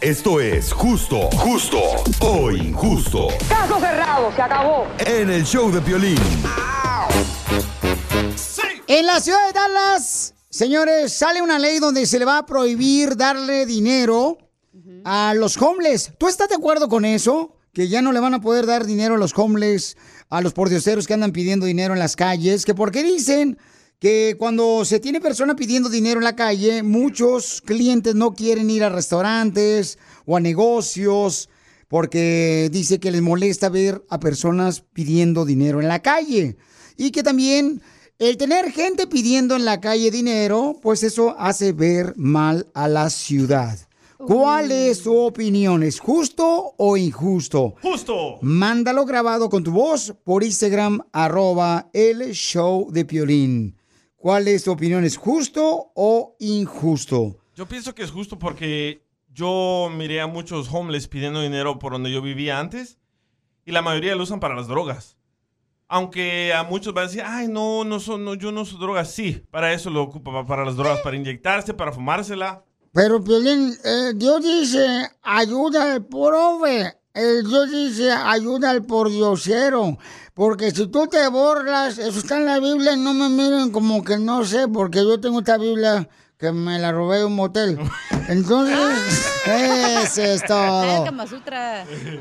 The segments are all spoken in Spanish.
Esto es justo, justo o injusto. Caso cerrado, se acabó. En el show de Piolín. En la ciudad de Dallas, señores, sale una ley donde se le va a prohibir darle dinero a los homeless. ¿Tú estás de acuerdo con eso? Que ya no le van a poder dar dinero a los homeless, a los pordioseros que andan pidiendo dinero en las calles. Que porque dicen que cuando se tiene persona pidiendo dinero en la calle, muchos clientes no quieren ir a restaurantes o a negocios porque dice que les molesta ver a personas pidiendo dinero en la calle. Y que también el tener gente pidiendo en la calle dinero, pues eso hace ver mal a la ciudad. ¿Cuál es tu opinión? ¿Es justo o injusto? Justo. Mándalo grabado con tu voz por Instagram, arroba el show de Piolín. ¿Cuál es tu opinión? ¿Es justo o injusto? Yo pienso que es justo porque yo miré a muchos homeless pidiendo dinero por donde yo vivía antes y la mayoría lo usan para las drogas. Aunque a muchos van a decir, ay, no, no, son, no yo no uso drogas. Sí, para eso lo ocupa, pa- para las drogas, para inyectarse, para fumársela. Pero, Piolín, eh, Dios dice, ayuda al pobre. Eh, Dios dice, ayuda al pordiosero. Porque si tú te borras, eso está en la Biblia, no me miren como que no sé, porque yo tengo esta Biblia que me la robé de un motel. Entonces, eso es todo.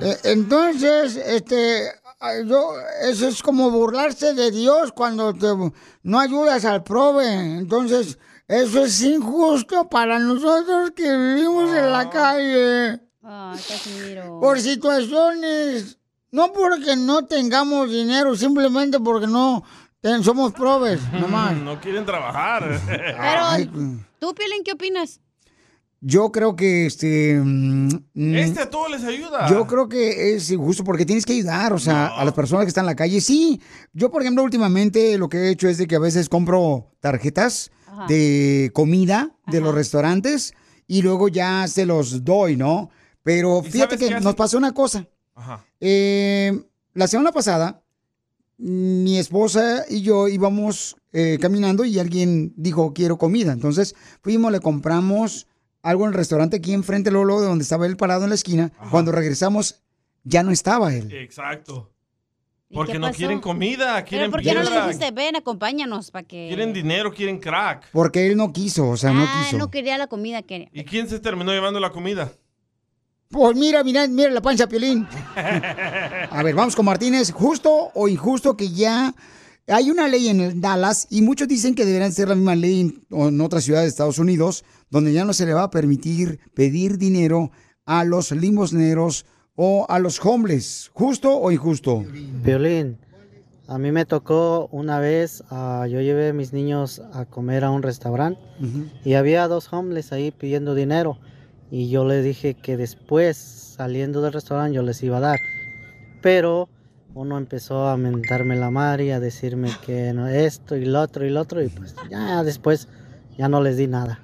Eh, Entonces, este, ah, yo, eso es como burlarse de Dios cuando te, no ayudas al prove. Entonces, eso es injusto para nosotros que vivimos en la calle. Ay, Casimiro. Por situaciones, no porque no tengamos dinero, simplemente porque no ten- somos probes, nomás. No quieren trabajar. Ay, ¿Tú, Piolín, qué opinas? Yo creo que este. mm, mm, Este a todos les ayuda. Yo creo que es injusto porque tienes que ayudar, o sea, a las personas que están en la calle. Sí, yo por ejemplo últimamente lo que he hecho es de que a veces compro tarjetas Ajá. de comida de los restaurantes y luego ya se los doy, ¿no? Pero ¿Y fíjate que nos pasó una cosa. Ajá. Eh, la semana pasada, mi esposa y yo íbamos eh, caminando y alguien dijo, quiero comida. Entonces fuimos, le compramos algo en el restaurante aquí enfrente, Lolo, de donde estaba él parado en la esquina. Cuando regresamos, ya no estaba él. Exacto. ¿Y Porque no quieren comida, quieren ¿Pero por qué no le dijiste, ven, acompáñanos para que... quieren dinero, quieren crack. Porque él no quiso, o sea, no ah, quiso. no quería la comida que... ¿Y quién se terminó llevando la comida? Pues mira, mira, mira la pancha, Piolín. A ver, vamos con Martínez. ¿Justo o injusto que ya hay una ley en Dallas y muchos dicen que deberían ser la misma ley en, otras ciudades de Estados Unidos, donde ya no se le va a permitir pedir dinero a los limosneros o a los homeless? ¿Justo o injusto? Violín, a mí me tocó una vez, ah, yo llevé a mis niños a comer a un restaurante y había dos homeless ahí pidiendo dinero y yo les dije que después, saliendo del restaurante, yo les iba a dar. Pero uno empezó a mentarme la madre y a decirme que no, esto y lo otro y lo otro y pues ya después ya no les di nada.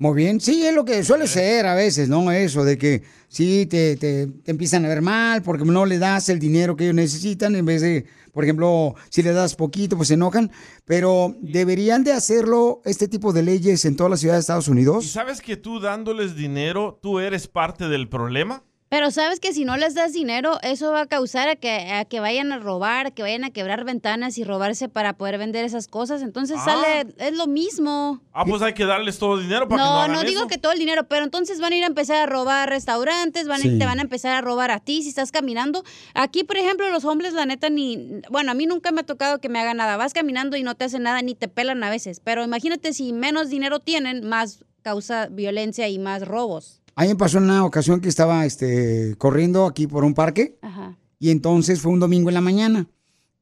Muy bien, sí, es lo que suele ser a veces, ¿no? Eso de que sí te, te- te empiezan a ver mal porque no le das el dinero que ellos necesitan en vez de, por ejemplo, si le das poquito, pues se enojan. Pero deberían de hacerlo este tipo de leyes en todas las ciudades de Estados ¿Y Unidos. sabes que tú dándoles dinero, tú eres parte del problema? Pero sabes que si no les das dinero, eso va a causar a que, a que vayan a robar, a que vayan a quebrar ventanas y robarse para poder vender esas cosas. Entonces Ah. sale, es lo mismo. Ah, pues hay que darles todo el dinero para que no No, hagan no digo eso. que todo el dinero, pero entonces van a ir a empezar a robar restaurantes, van Sí. te van a empezar a robar a ti si estás caminando. Aquí, por ejemplo, los hombres, la neta, ni. Bueno, a mí nunca me ha tocado que me hagan nada. Vas caminando y no te hacen nada, ni te pelan a veces. Pero imagínate si menos dinero tienen, más causa violencia y más robos. A mí me pasó en una ocasión que estaba este, corriendo aquí por un parque Ajá. y entonces fue un domingo en la mañana.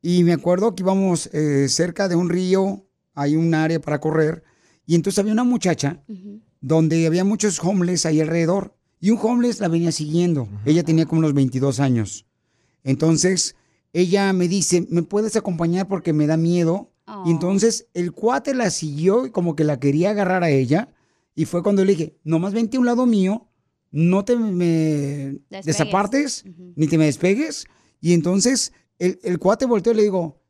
Y me acuerdo que íbamos eh, cerca de un río, hay un área para correr, y entonces había una muchacha donde había muchos homeless ahí alrededor. Y un homeless la venía siguiendo. Ella tenía como unos 22 años. Entonces, ella me dice, ¿me puedes acompañar porque me da miedo? Y entonces el cuate la siguió y como que la quería agarrar a ella. Y fue cuando le dije, nomás vente a un lado mío, no te me Despegues. desapartes, ni te me despegues. Y entonces el, el cuate volteó y le digo,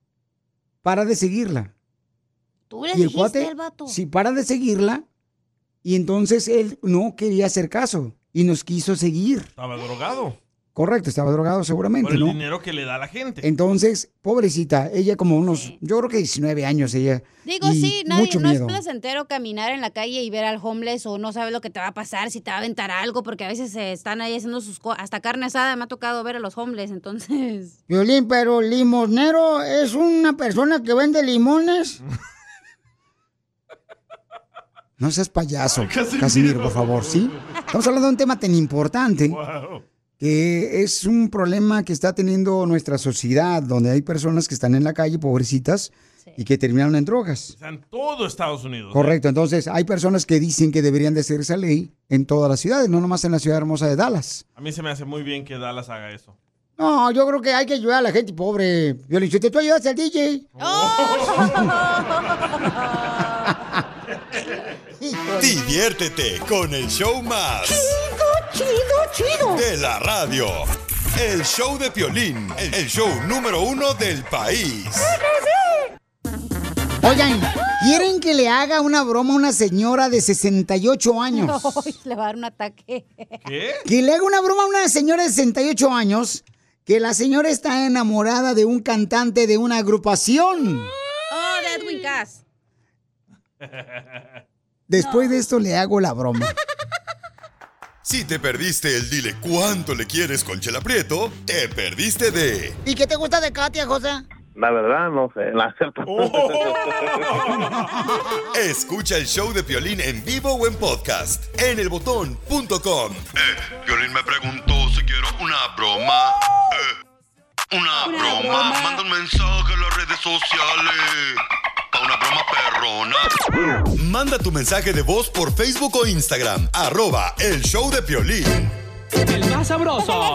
para de seguirla. Tú le Y el cuate, vato. sí, para de seguirla. Y entonces él no quería hacer caso y nos quiso seguir. Estaba drogado. Correcto, estaba drogado seguramente, Por el ¿no? dinero que le da la gente. Entonces, pobrecita, ella como unos, yo creo que 19 años ella. Digo, sí, nadie, mucho no es miedo. placentero caminar en la calle y ver al homeless o no sabes lo que te va a pasar, si te va a aventar algo, porque a veces se están ahí haciendo sus cosas. Hasta carne asada me ha tocado ver a los homeless, entonces. Violín, pero limosnero es una persona que vende limones. No seas payaso, Casimiro. Casimiro, por favor, ¿sí? Estamos hablando de un tema tan importante Wow. Que es un problema que está teniendo nuestra sociedad, donde hay personas que están en la calle, pobrecitas, y que terminaron en drogas. Está en todo Estados Unidos. Correcto, entonces hay personas que dicen que deberían de hacer esa ley en todas las ciudades, no nomás en la ciudad hermosa de Dallas. A mí se me hace muy bien que Dallas haga eso. No, yo creo que hay que ayudar a la gente pobre. Violín, si tú ayudas al DJ. Diviértete con el show más. Chido, chido, De la radio. El show de Piolín, el show número uno del país. Oigan, ¿quieren que le haga una broma a una señora de 68 años? Ay, le va a dar un ataque. ¿Qué? Que le haga una broma a una señora de 68 años, que la señora está enamorada de un cantante de una agrupación. Oh, de Edwin Cass. Después de esto le hago la broma. Si te perdiste el dile cuánto le quieres con Chela Prieto, te perdiste de ¿Y qué te gusta de Katia, José? La verdad, no sé, la acepto. Escucha el show de Piolín en vivo o en podcast en elbotón.com. Eh, Piolín me preguntó si quiero una broma. Eh, una, broma. Manda un mensaje a las redes sociales. Pa' una broma perrona. Manda tu mensaje de voz por Facebook o Instagram. Arroba el show de Piolín. El más sabroso.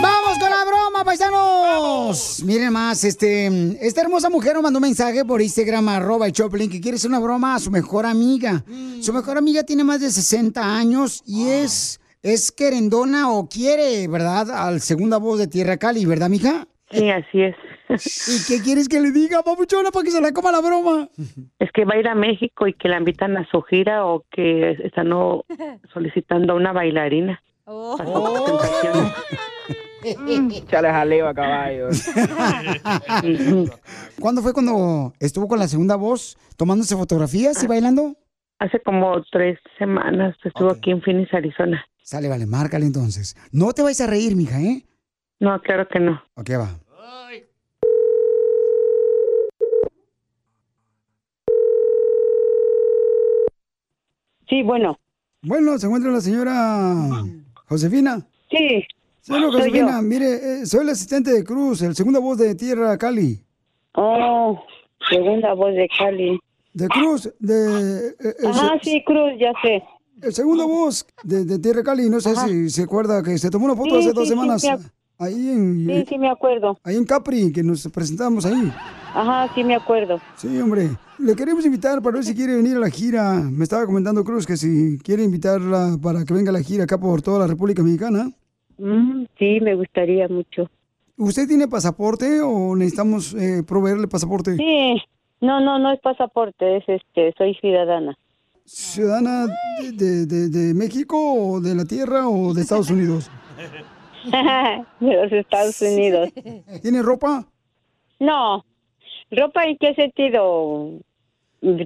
¡Vamos con la broma, paisanos! Miren más, este, esta hermosa mujer nos mandó un mensaje por Instagram, arroba el Choplin, que quiere hacer una broma a su mejor amiga. Su mejor amiga tiene más de 60 años y es, es querendona o quiere, ¿verdad? Al segunda voz de Tierra Cali, ¿verdad, mija? Sí, así es. ¿Y qué quieres que le diga, papuchona, para que se la coma la broma? Es que va a ir a México y que la invitan a su gira o que están solicitando a una bailarina. Oh. Chale jaleo a caballo. ¿Cuándo fue cuando estuvo con la segunda voz tomándose fotografías y bailando? Hace como tres semanas estuvo aquí en Phoenix, Arizona. Sale, vale, márcale entonces. No te vayas a reír, mija, ¿eh? No, claro que no. Ok, va. Sí, bueno. Bueno, se encuentra la señora Josefina. Sí. Soy Josefina, yo. mire, eh, soy el asistente de Cruz, el segunda voz de Tierra Cali. Oh, segunda voz de Cali. De Cruz, de... eh, Ah, sí, Cruz, ya sé. El segunda voz de, de Tierra Cali, no sé Ajá. si se acuerda que se tomó una foto Sí, hace dos sí, sí, semanas. ac- ahí en... Sí, sí, me acuerdo. Ahí en Capri, que nos presentamos ahí. Ajá, sí, me acuerdo. Sí, hombre. Le queremos invitar para ver si quiere venir a la gira. Me estaba comentando Cruz que si quiere invitarla para que venga a la gira acá por toda la República Mexicana. Mm, sí, me gustaría mucho. ¿Usted tiene pasaporte o necesitamos eh, proveerle pasaporte? Sí. No, no, no es pasaporte, es este, soy ciudadana. ¿Ciudadana de, de- México o de la tierra o de Estados Unidos? de los Estados Unidos. ¿Tiene ropa? No. ¿Ropa en qué sentido?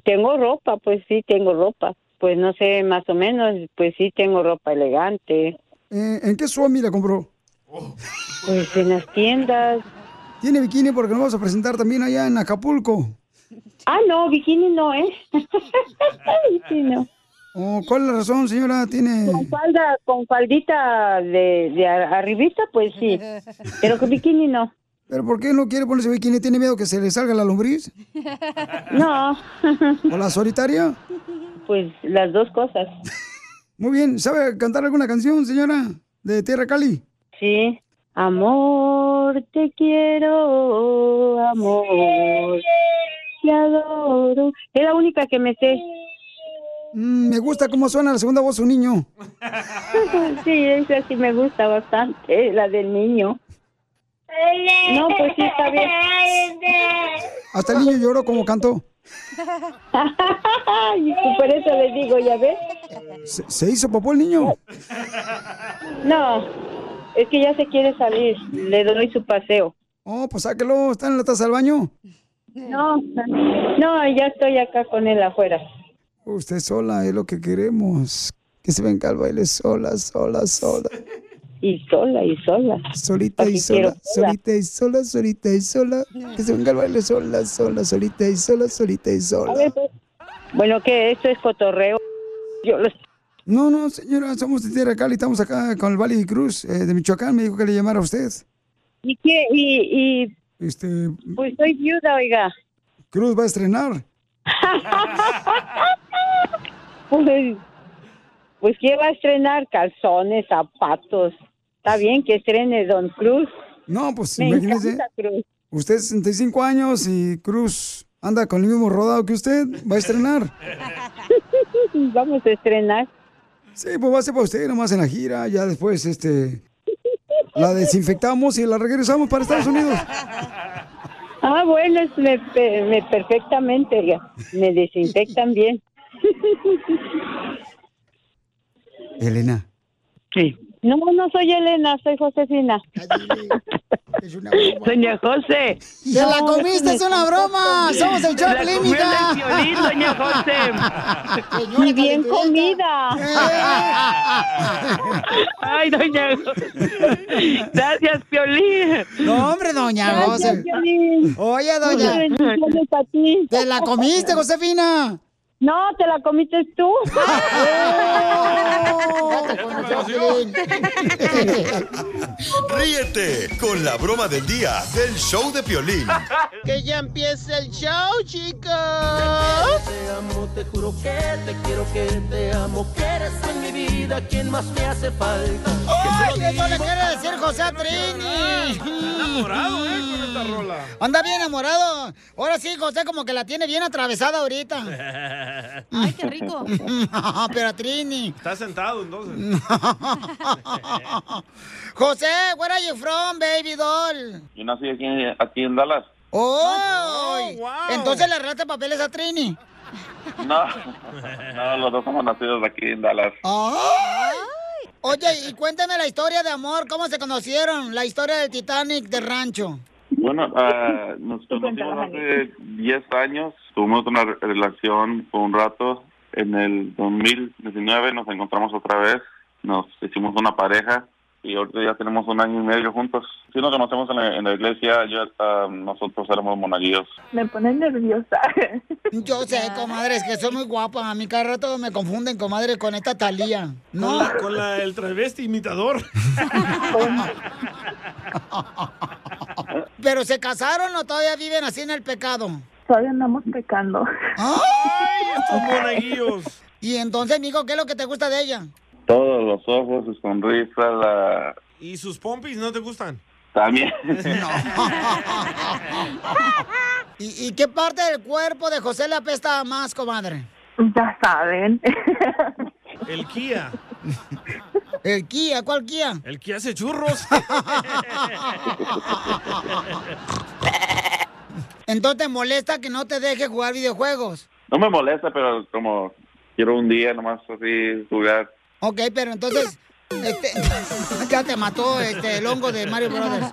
Tengo ropa, pues sí, tengo ropa. Pues no sé, más o menos, pues sí, tengo ropa elegante. Eh, ¿En qué Suami la compró? Pues en las tiendas. ¿Tiene bikini? Porque nos vamos a presentar también allá en Acapulco. Ah, no, bikini no, ¿eh? no. Oh, ¿Cuál es la razón, señora? ¿Tiene...? Con falda, con faldita de, de arribita, pues sí. Pero con bikini no. ¿Pero por qué no quiere ponerse bikini? ¿Tiene miedo que se le salga la lombriz? No. ¿O la solitaria? Pues las dos cosas. Muy bien. ¿Sabe cantar alguna canción, señora? De Tierra Cali. Sí. Amor, te quiero, amor, te adoro. Es la única que me sé. Mm, me gusta cómo suena la segunda voz un niño. Sí, esa sí me gusta bastante, la del niño. No, pues sí, está bien. Hasta el niño lloró como cantó. Ay, por eso les digo, ¿ya ves? ¿Se, se hizo popó el niño? No, es que ya se quiere salir. Le doy su paseo. Oh, pues sáquelo. ¿Está en la taza del baño? No, no, ya estoy acá con él afuera. Usted sola es lo que queremos. Que se venga al baile sola, sola, sola. Y sola, y sola. Solita y sola, solita y sola, solita y sola. Que se venga al baile sola, sola, solita y sola, solita y sola. ver, pues. Bueno, que esto es cotorreo. Yo los... No, no, señora, somos de Tierra Cali, estamos acá con el Valle Cruz eh, de Michoacán. Me dijo que le llamara a usted. ¿Y qué? Y, y Este, pues soy viuda, oiga. Cruz va a estrenar. Pues, pues ¿qué va a estrenar? Calzones, zapatos. Está bien que estrene Don Cruz. No, pues Me imagínese. Cruz. Usted es 65 años y Cruz anda con el mismo rodado que usted. Va a estrenar. Vamos a estrenar. Sí, pues va a ser para usted nomás en la gira. Ya después, este. La desinfectamos y la regresamos para Estados Unidos. Ah, bueno, es me, pe- me perfectamente, oiga. Me desinfectan bien. Elena. Sí. No, no soy Elena, soy Josefina. Doña José. ¡Te la comiste! ¡Es una broma! ¡Somos el show violín, doña José. Y bien comida. Ay, doña José. Gracias, Piolín. No, hombre, doña Gracias, José. Piolín. Oye, doña. ¿Te la comiste, Josefina? No, te la comiste tú. Ríete con la broma del día del show de Piolín. Que ya empiece el show, chicos. Te amo, te juro que te quiero, que te amo, que eres en mi vida quien más me hace falta. ¡Ay, eso le quiere decir José a Trini! enamorado, ¿eh? Con esta rola. Anda bien enamorado. Ahora sí, José como que la tiene bien atravesada ahorita. Ay, qué rico. Pero a Trini. Está sentado entonces. José, where are you from, baby doll? Yo nací aquí, aquí en Dallas. ¡Oh! Entonces le arreglaste papeles a Trini. No, no, los dos somos nacidos aquí en Dallas. ¡Ay! Oye, y cuéntame la historia de amor, ¿cómo se conocieron? La historia del Titanic de rancho. Bueno, ah, nos conocimos hace 10 años. Tuvimos una re- relación por un rato. En el 2019 nos encontramos otra vez. Nos hicimos una pareja y ahorita ya tenemos un año y medio juntos. Sí nos conocemos en la, en la iglesia. Yo, ah, nosotros éramos monaguillos. Me pones nerviosa. Yo sé, comadre, es que soy muy guapa. A mí cada rato me confunden, comadre, con esta Talía. Con, No. la- con la- el travesti imitador. ¿Pero se casaron o todavía viven así en el pecado? Todavía andamos pecando. ¡Ay, estos monaguillos! Y entonces, amigo, ¿qué es lo que te gusta de ella? Todos los ojos, su sonrisa, la... ¿Y sus pompis no te gustan? También. ¿Y, y qué parte del cuerpo de José le apesta más, comadre? Ya saben. El Kia. ¿El Kia? ¿Cuál Kia? El Kia hace churros. Entonces te molesta que no te deje jugar videojuegos. No me molesta, pero como quiero un día nomás así jugar. Ok, pero entonces, Este, ya te mató este, el hongo de Mario Brothers.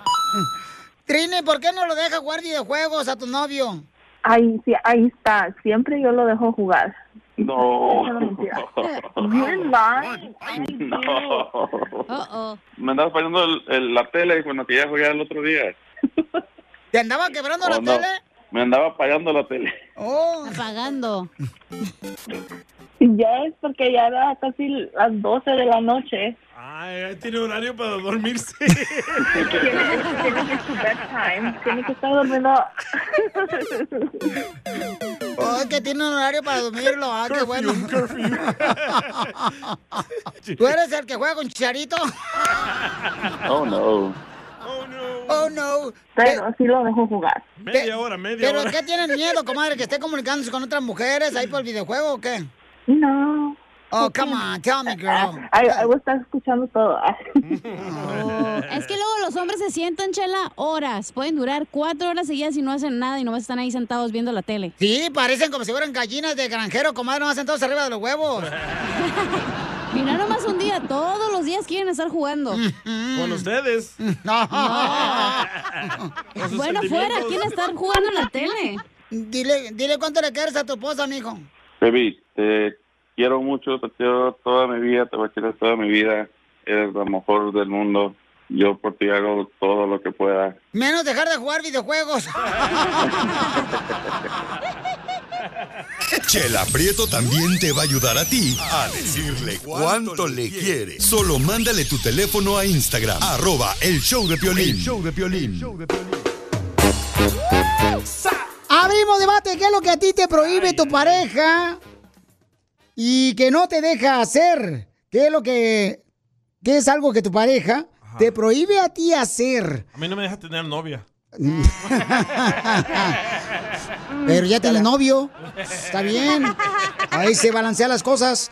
Trini, ¿por qué no lo dejas jugar videojuegos a tu novio? Ahí, sí, ahí está. Siempre yo lo dejo jugar. No. You're lying. No. Me andaba fallando el- el- la tele cuando quería jugar el otro día. ¿Te andaba quebrando Oh, la no. tele? Me andaba fallando la tele. Oh. Apagando. Ya es porque ya era casi las 12 de la noche. Ay, tiene horario para dormirse. Tiene que su bedtime. Tiene que estar durmiendo. Oh, que tiene un horario para dormirlo. Ah, qué bueno. ¿Tú eres el que juega con Chicharito? Oh, no. Oh, no. Pero sí lo dejo jugar. Media hora, media ¿Pero hora. qué tienen miedo, comadre? ¿Que esté comunicándose con otras mujeres ahí por el videojuego o qué? No. Oh, come on, tell me, girl. Voy a estar escuchando todo. Es que luego los hombres se sientan, chela, horas. Pueden durar cuatro horas seguidas y no hacen nada y nomás están ahí sentados viendo la tele. Sí, parecen como si fueran gallinas de granjero, comadre, nomás sentados arriba de los huevos. Mira nomás un día, todos los días quieren estar jugando. Con ustedes. No. Bueno, fuera, quieren estar jugando en la tele. Dile, dile cuánto le quieres a tu esposa, mijo. Baby, te quiero mucho, te quiero toda mi vida, te voy a querer toda mi vida. Eres la mejor del mundo. Yo por ti hago todo lo que pueda. Menos dejar de jugar videojuegos. Chela Prieto también te va a ayudar a ti a decirle cuánto le quiere. Solo mándale tu teléfono a Instagram, arroba el show de Piolín. show de Piolín. Abrimos debate. ¿Qué es lo que a ti te prohíbe tu pareja y que no te deja hacer? ¿Qué es lo que, qué es algo que tu pareja te prohíbe a ti hacer? A mí no me deja tener novia. Pero ya tienes novio. Está bien. Ahí se balancean las cosas.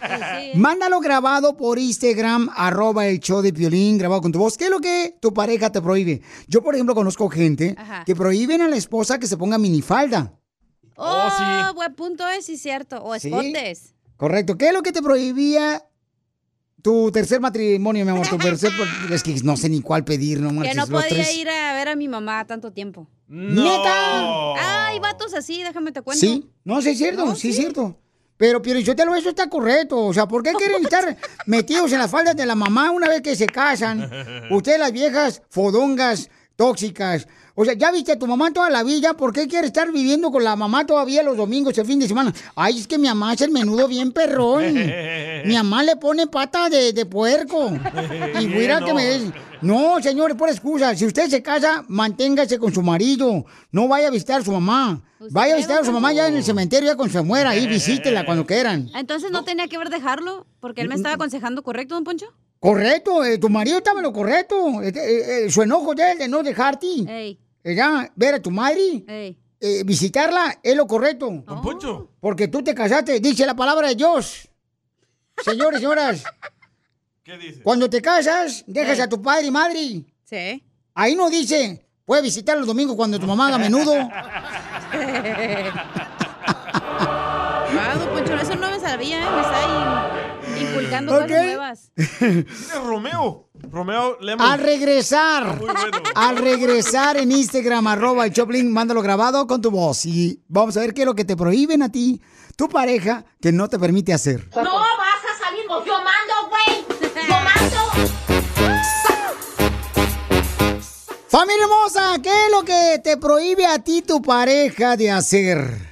Mándalo grabado por Instagram, arroba el show de Piolín, grabado con tu voz. ¿Qué es lo que tu pareja te prohíbe? Yo, por ejemplo, conozco gente Ajá. que prohíben a la esposa que se ponga minifalda. Oh, buen punto es, sí, cierto. O Sí. escotes. Correcto. ¿Qué es lo que te prohibía tu tercer matrimonio, mi amor? Tu tercer, es que no sé ni cuál pedir, no Que no los podía tres. ir a ver a mi mamá tanto tiempo. ¡Neta! Ay, vatos así, déjame te cuento. Sí, no, sí es cierto, sí, es cierto. Pero, Pio Lichotelo, eso está correcto. O sea, ¿por qué quieren estar metidos en las faldas de la mamá una vez que se casan? Ustedes, las viejas fodongas, tóxicas. O sea, ¿ya viste a tu mamá toda la vida? ¿Por qué quiere estar viviendo con la mamá todavía los domingos, el fin de semana? Ay, es que mi mamá hace el menudo bien perrón. Mi mamá le pone pata de, de puerco. Y mira que me... No, señores, por excusa. Si usted se casa, manténgase con su marido. No vaya a visitar a su mamá. Vaya a visitar a su mamá ya en el cementerio, ya cuando se muera. Ahí visítela cuando quieran. Entonces no tenía que ver dejarlo, porque él me estaba aconsejando correcto, don Poncho. Correcto, eh, tu marido estaba en lo correcto. Eh, eh, su enojo de él de no dejarte. Ey. Ya, ver a tu madre, eh, visitarla, es lo correcto. Don Poncho. Porque tú te casaste, dice la palabra de Dios. Señores, señoras, ¿Qué dice? cuando te casas, dejas a tu padre y madre. Sí. Ahí no dice, puedes visitar los domingos cuando tu mamá haga menudo. Ah, don Poncho, eso no me sabía, ¿eh? Me está in- inculcando Ok. cosas nuevas. Es Romeo. Romeo Lemon. Al regresar, al regresar en Instagram, arroba el Choplin, mándalo grabado con tu voz. Y vamos a ver qué es lo que te prohíben a ti, tu pareja, que no te permite hacer. No vas a salir, yo mando, güey. Yo mando. Familia hermosa, ¿qué es lo que te prohíbe a ti tu pareja de hacer?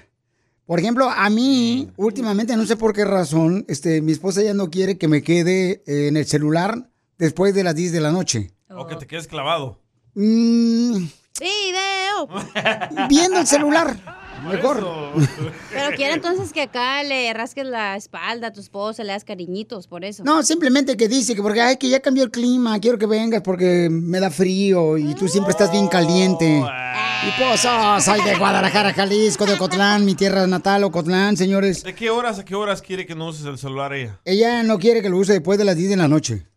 Por ejemplo, a mí, últimamente, no sé por qué razón, este, mi esposa ya no quiere que me quede eh, en el celular después de las 10 de la noche. O que te quedes clavado. Mm, Video. viendo el celular, mejor. Pero quiere entonces que acá le rasques la espalda a tu esposa, le das cariñitos, por eso. No, simplemente que dice que porque ay, que ya cambió el clima, quiero que vengas porque me da frío y tú siempre estás bien caliente. Y pues, oh, soy de Guadalajara, Jalisco, de Ocotlán, mi tierra natal, Ocotlán, señores. ¿De qué horas a qué horas quiere que no uses el celular ella? Ella no quiere que lo use después de las 10 de la noche.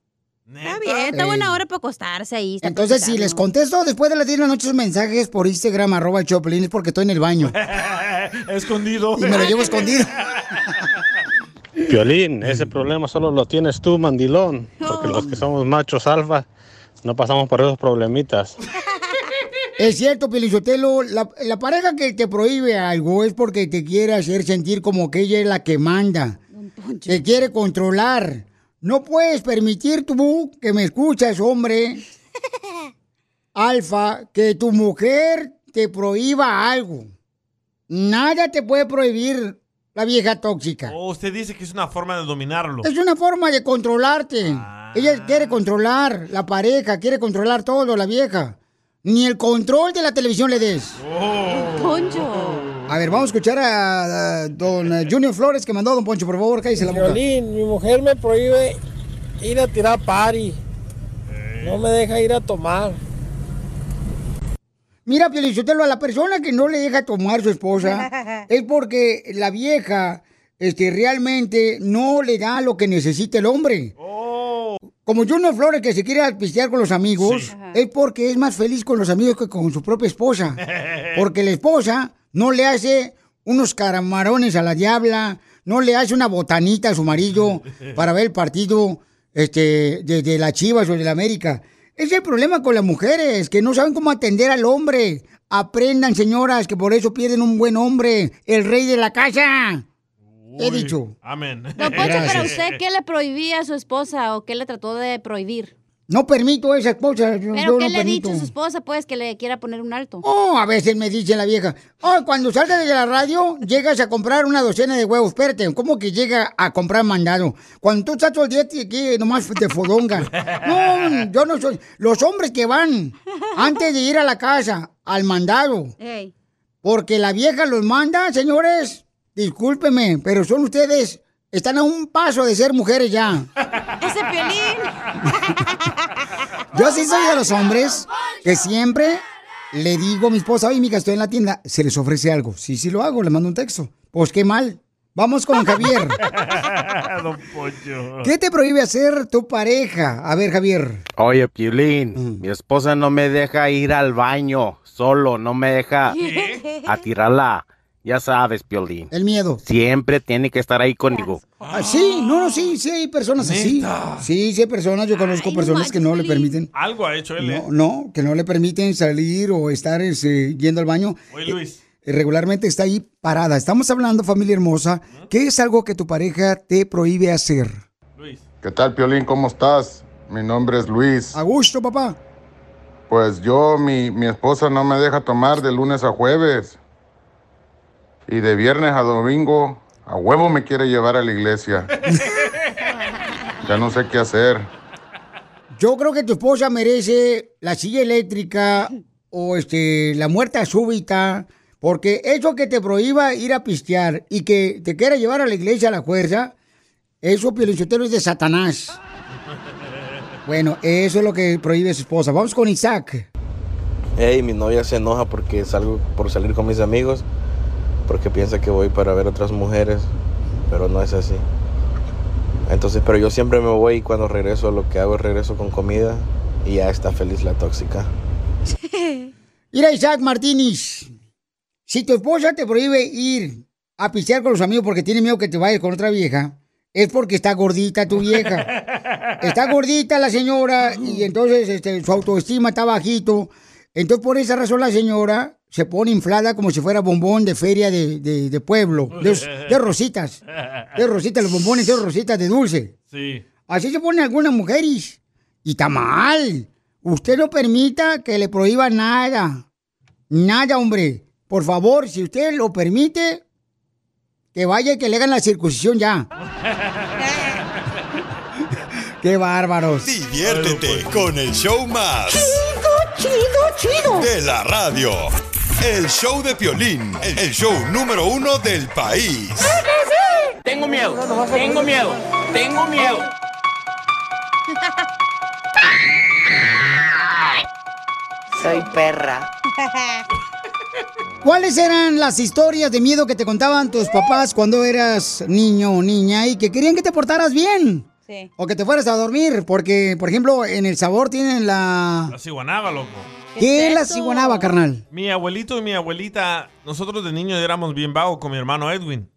Está bien, está buena hora para acostarse ahí. está Entonces, si les contesto después de las 10 de la noche sus mensajes por Instagram, arroba el Choplin, es porque estoy en el baño. Escondido. Y me lo llevo escondido. Piolín, ese problema solo lo tienes tú, mandilón, porque los que somos machos alfa no pasamos por esos problemitas. Es cierto, Pelizotelo, la, la pareja que te prohíbe algo es porque te quiere hacer sentir como que ella es la que manda. Te quiere controlar. No puedes permitir tú que me escuchas, hombre, alfa, que tu mujer te prohíba algo. Nada te puede prohibir la vieja tóxica. Oh, usted dice que es una forma de dominarlo. Es una forma de controlarte. Ella quiere controlar la pareja, quiere controlar todo, la vieja. Ni el control de la televisión le des. Poncho. A ver, vamos a escuchar a, a don eh, Junior Flores que mandó a don Poncho, por favor, cállese la boca. Violín, mi mujer me prohíbe ir a tirar party. No me deja ir a tomar. Mira, Pielichotelo, a la persona que no le deja tomar su esposa es porque la vieja este, realmente no le da lo que necesita el hombre. Como Junior Flores que se quiere pistear con los amigos, es porque es más feliz con los amigos que con su propia esposa. Porque la esposa no le hace unos caramarones a la diabla, no le hace una botanita a su marido para ver el partido este, de, de la Chivas o de la América. Es el problema con las mujeres, que no saben cómo atender al hombre. Aprendan, señoras, que por eso pierden un buen hombre, el rey de la casa. He dicho. Amén. Don Poncho, pero usted, ¿qué le prohibía a su esposa o qué le trató de prohibir? No permito a esa esposa. yo- ¿Pero yo qué no le ha dicho a su esposa, pues, que le quiera poner un alto? Oh, a veces me dice la vieja, oh, cuando salgas de la radio, llegas a comprar una docena de huevos. Espérate, ¿cómo que llega a comprar mandado? Cuando tú estás todo el día aquí nomás te fodonga. No, yo no soy. Los hombres que van antes de ir a la casa, al mandado, Ey. porque la vieja los manda, señores, discúlpeme, pero son ustedes, están a un paso de ser mujeres ya. ¡Ese piolín! Yo sí soy de los hombres que siempre le digo a mi esposa, oye, mija, estoy en la tienda, se les ofrece algo. Sí, sí lo hago, le mando un texto. Pues qué mal. Vamos con Javier. Don Poncho. ¿Qué te prohíbe hacer tu pareja? A ver, Javier. Oye, Piolín, mi esposa no me deja ir al baño solo, no me deja a tirarla. Ya sabes, Piolín. El miedo. Siempre tiene que estar ahí conmigo. Ah, sí, no, no, sí, sí hay personas así. Sí, sí hay personas, yo conozco personas que no le permiten. Algo ha hecho él, ¿eh? No, no, que no le permiten salir o estar este, yendo al baño. Oye, Luis. Eh, Regularmente está ahí parada. Estamos hablando, familia hermosa, ¿qué es algo que tu pareja te prohíbe hacer? ¿Qué tal, Piolín? ¿Cómo estás? Mi nombre es Luis. A gusto, papá. Pues yo, mi, mi esposa no me deja tomar de lunes a jueves. Y de viernes a domingo, a huevo me quiere llevar a la iglesia. ya no sé qué hacer. Yo creo que tu esposa merece la silla eléctrica o este la muerte súbita, porque eso que te prohíba ir a pistear y que te quiera llevar a la iglesia a la fuerza, eso Piolichotero es de Satanás. Bueno, eso es lo que prohíbe su esposa. Vamos con Isaac. Hey, mi novia se enoja porque salgo por salir con mis amigos, porque piensa que voy para ver otras mujeres, pero no es así. Entonces, pero yo siempre me voy y cuando regreso lo que hago es regreso con comida y ya está feliz la tóxica. Mira, Isaac Martínez, si tu esposa te prohíbe ir a pistear con los amigos porque tiene miedo que te vayas con otra vieja, es porque está gordita tu vieja. Está gordita la señora y entonces este, su autoestima está bajito. Entonces, por esa razón, la señora se pone inflada como si fuera bombón de feria de, de- de pueblo, de, de rositas. De rositas, los bombones de rositas de dulce. Sí. Así se ponen algunas mujeres. Y está mal. Usted no permita que le prohíba nada. Nada, hombre. Por favor, si usted lo permite, que vaya y que le hagan la circuncisión ya. ¡Qué bárbaros! Diviértete con el show más. Chido, De la radio. El show de Piolín, el show número uno del país. Tengo miedo, tengo miedo, tengo miedo. Soy perra. ¿Cuáles eran las historias de miedo que te contaban tus papás cuando eras niño o niña y que querían que te portaras bien? Sí. O que te fueras a dormir, porque, por ejemplo, en El Sabor tienen la... La ciguanaba, loco. ¿Qué es la ciguanaba, carnal? Mi abuelito y mi abuelita, nosotros de niños éramos bien vagos con mi hermano Edwin.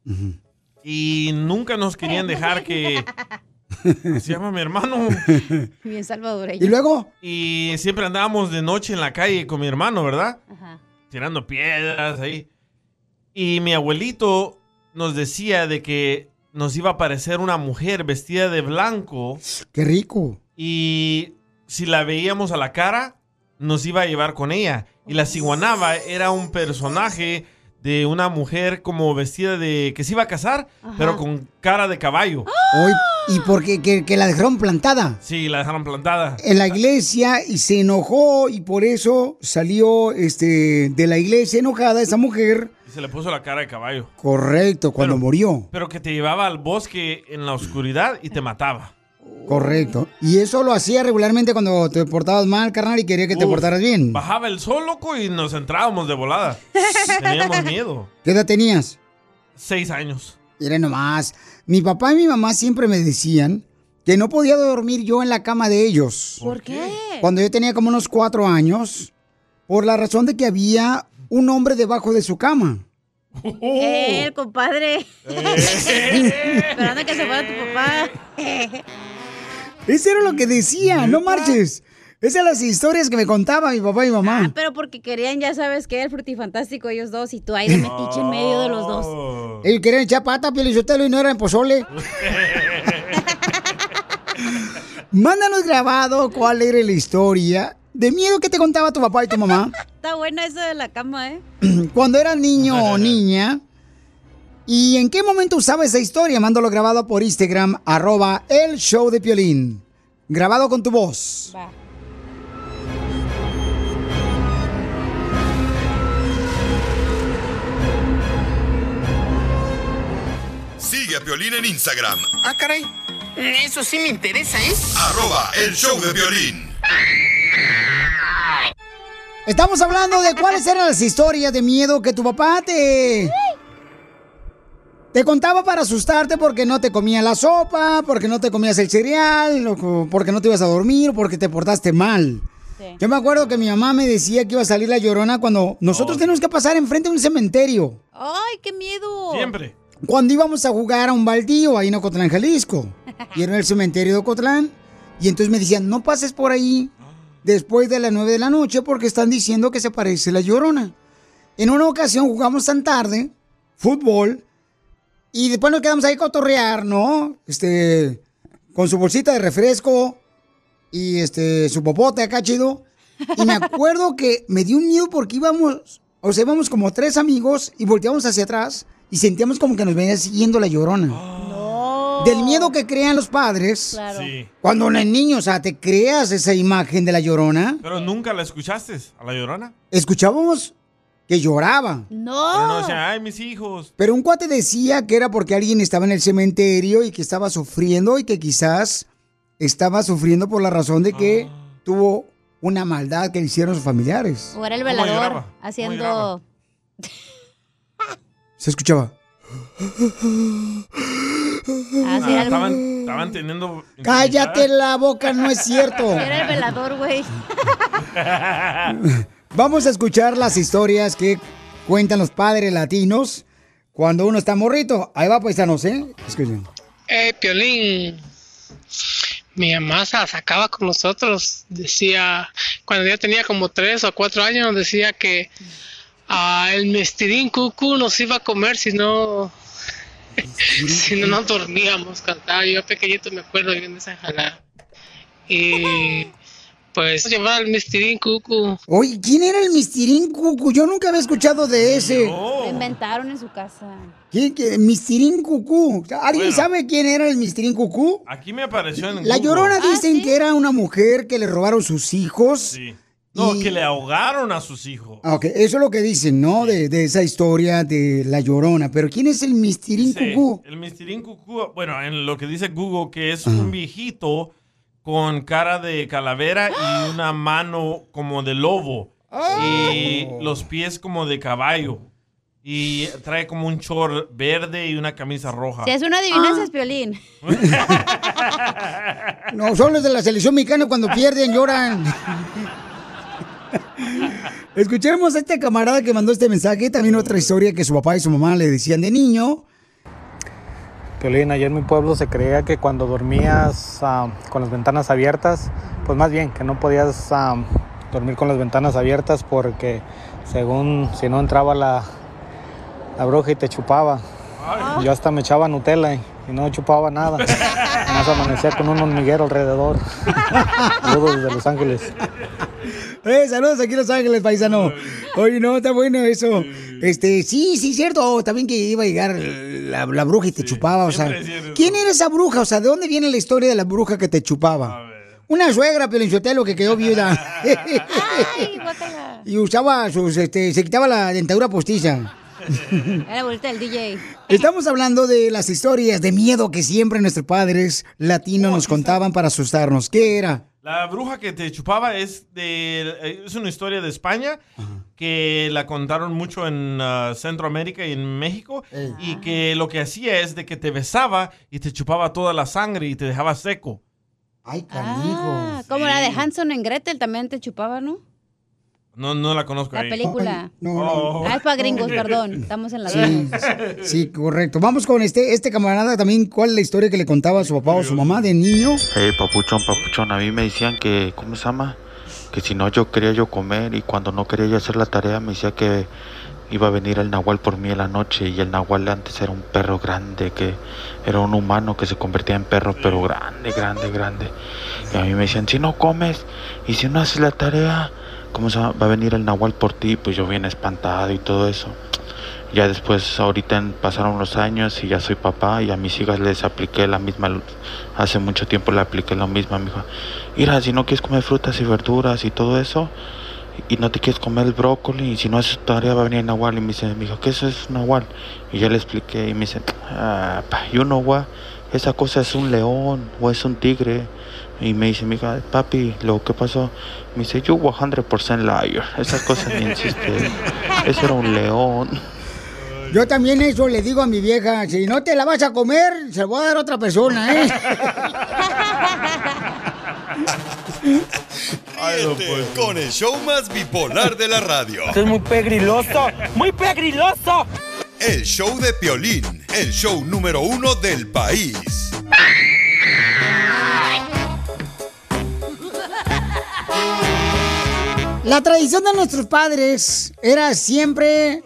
Y nunca nos querían dejar que... Se llama mi hermano. Bien salvadoreño. ¿Y luego? Y siempre andábamos de noche en la calle con mi hermano, ¿verdad? Ajá. Tirando piedras ahí. Y mi abuelito nos decía de que nos iba a aparecer una mujer vestida de blanco Qué rico. y si la veíamos a la cara, nos iba a llevar con ella. Y la ciguanaba era un personaje de una mujer como vestida de... que se iba a casar, pero con cara de caballo. Hoy, ¿Y por qué? Que, que la dejaron plantada Sí, la dejaron plantada. en la iglesia y se enojó y por eso salió este, de la iglesia enojada esa mujer. Y se le puso la cara de caballo. Correcto, cuando murió. Pero que te llevaba al bosque en la oscuridad y te mataba. Correcto. Y eso lo hacía regularmente cuando te portabas mal, carnal, y quería que te Uf, portaras bien. Bajaba el sol, loco, y nos entrábamos de volada. Teníamos miedo. ¿Qué edad tenías? Seis años. Mira nomás. Mi papá y mi mamá siempre me decían que no podía dormir yo en la cama de ellos. ¿Por qué? Cuando yo tenía como unos cuatro años, por la razón de que había un hombre debajo de su cama. Eh, el compadre. Esperando que se fuera tu papá. Eso era lo que decía, no marches. Esas eran las historias que me contaba mi papá y mi mamá. Pero porque querían, ya sabes que el frutifantástico ellos dos y tú ahí de metiche en medio de los dos. Ellos querían echar pata, Pielichotelo, y no era en pozole. Mándanos grabado cuál era la historia de miedo que te contaba tu papá y tu mamá Está buena eso de la cama, ¿eh? cuando eras niño o niña. ¿Y en qué momento usaba esa historia? Mándalo grabado por Instagram, arroba el show de Piolín. Grabado con tu voz. Sigue a Piolín en Instagram, Ah, caray. Eso sí me interesa, ¿eh? arroba el show de violín. Estamos hablando de cuáles eran las historias de miedo que tu papá te... Te contaba para asustarte porque no te comía la sopa, porque no te comías el cereal, porque no te ibas a dormir, porque te portaste mal. Yo me acuerdo que mi mamá me decía que iba a salir la llorona cuando nosotros tenemos que pasar enfrente de un cementerio. ¡Ay, qué miedo! Siempre. Cuando íbamos a jugar a un baldío ahí en Ocotlán, Jalisco. Y era en el cementerio de Ocotlán. Y entonces me decían, no pases por ahí después de las 9 de la noche porque están diciendo que se parece la llorona. En una ocasión jugamos tan tarde, fútbol, y después nos quedamos ahí cotorrear, ¿no? Este, con su bolsita de refresco y este, su popote acá chido. Y me acuerdo que me dio un miedo porque íbamos, o sea, íbamos como tres amigos y volteamos hacia atrás y sentíamos como que nos venía siguiendo la llorona. Del miedo que crean los padres. Claro. Sí. Cuando eres niño, o sea, te creas esa imagen de la llorona. Pero nunca la escuchaste, a la llorona. Escuchábamos que lloraba. Pero No. no decía, ay, mis hijos. Pero un cuate decía que era porque alguien estaba en el cementerio y que estaba sufriendo y que quizás estaba sufriendo por la razón de que tuvo una maldad que le hicieron sus familiares. O era el ¿Cómo velador haciendo. Se escuchaba. Ah, sí, Ah, estaban, estaban teniendo... Cállate la boca, no es cierto. era el velador, güey. Vamos a escuchar las historias que cuentan los padres latinos cuando uno está morrito. Ahí va, paisanos, ¿eh? Escuchen. Eh, Piolín, mi mamá se sacaba con nosotros. Decía, cuando yo tenía como tres o cuatro años, decía que ah, el mestirín cucú nos iba a comer si no, si no nos dormíamos. Cantaba yo pequeñito, me acuerdo bien de esa jalada. Y pues llevar al mestirín cucú. Oye, ¿quién era el Mistirín Cucu? Yo nunca había escuchado de ese. Lo inventaron en su casa. ¿Quién? ¿Qué? Mistirín Cucú. ¿Alguien Bueno. sabe quién era el Mistirín Cucú? Aquí me apareció en La Google. Llorona dicen que era una mujer que le robaron sus hijos. Sí. No, que le ahogaron a sus hijos. Ah, ok, eso es lo que dicen, ¿no? De, de esa historia de La Llorona. Pero ¿quién es el Mistirín Sí, Cucú? El mistirín cucú, bueno, en lo que dice Google, que es un viejito con cara de calavera y una mano como de lobo. Y los pies como de caballo. Y trae como un short verde y una camisa roja. Si es una Ah. adivinanza, es Piolín. No, son los de la selección mexicana cuando pierden, lloran. Escuchemos a este camarada que mandó este mensaje. También otra historia que su papá y su mamá le decían de niño. Piolín, allá en mi pueblo se creía que cuando dormías ah, con las ventanas abiertas, pues más bien que no podías ah, dormir con las ventanas abiertas porque según si no entraba la, la bruja y te chupaba. Yo hasta me echaba Nutella y, y no chupaba nada. Más amanecía con un hormiguero alrededor. Saludos desde Los Ángeles. Eh, saludos aquí en Los Ángeles, paisano. Oye, no, está bueno eso. Este, sí, sí, cierto. También que iba a llegar la, la bruja y te chupaba, o sea. ¿Quién era esa bruja? O sea, ¿de dónde viene la historia de la bruja que te chupaba? Una suegra, Pelinchotelo, que quedó viuda. y usaba sus, este, se quitaba la dentadura postiza. Era vuelta del DJ. Estamos hablando de las historias de miedo que siempre nuestros padres latinos nos contaban para asustarnos. ¿Qué era? La bruja que te chupaba es de eh, es una historia de España que la contaron mucho en ah, Centroamérica y en México y que lo que hacía es de que te besaba y te chupaba toda la sangre y te dejaba seco. Ay, Ah, como la de Hanson en Gretel también te chupaba, ¿no? No, no la conozco La ahí. película. Oh. Ah, es para gringos, perdón. Estamos en la Sí, sí, correcto. Vamos con este, este camarada también. ¿Cuál es la historia que le contaba a su papá o su mamá de niño? Hey, papuchón, papuchón, a mí me decían que, ¿cómo se llama? Que si no yo quería yo comer y cuando no quería yo hacer la tarea me decía que iba a venir el nahual por mí en la noche y el nahual antes era un perro grande, que era un humano que se convertía en perro, pero grande, grande, grande. Y a mí me decían, si no comes y si no haces la tarea, ¿cómo se llama? Va a venir el nahual por ti, pues yo bien espantado y todo eso. Ya después, ahorita pasaron los años y ya soy papá y a mis hijas les apliqué la misma, hace mucho tiempo le apliqué lo mismo a mi hija. Mira, si no quieres comer frutas y verduras y todo eso, y no te quieres comer el brócoli, y si no haces tu tarea va a venir el nahual y me dice, mi hijo, ¿qué eso es nahual? Y ya le expliqué y me dice, ah, pa, you know what, esa cosa es un león o es un tigre. Y me dice mi hija, papi, lo que pasó, me dice, you 100% liar, esas cosas ni existen, eso era un león. Yo también eso le digo a mi vieja, si no te la vas a comer, se la voy a dar a otra persona, ¿eh? Ríete con el show más bipolar de la radio. Esto es muy pegriloso, muy pegriloso. El show de Piolín, el show número uno del país. La tradición de nuestros padres era siempre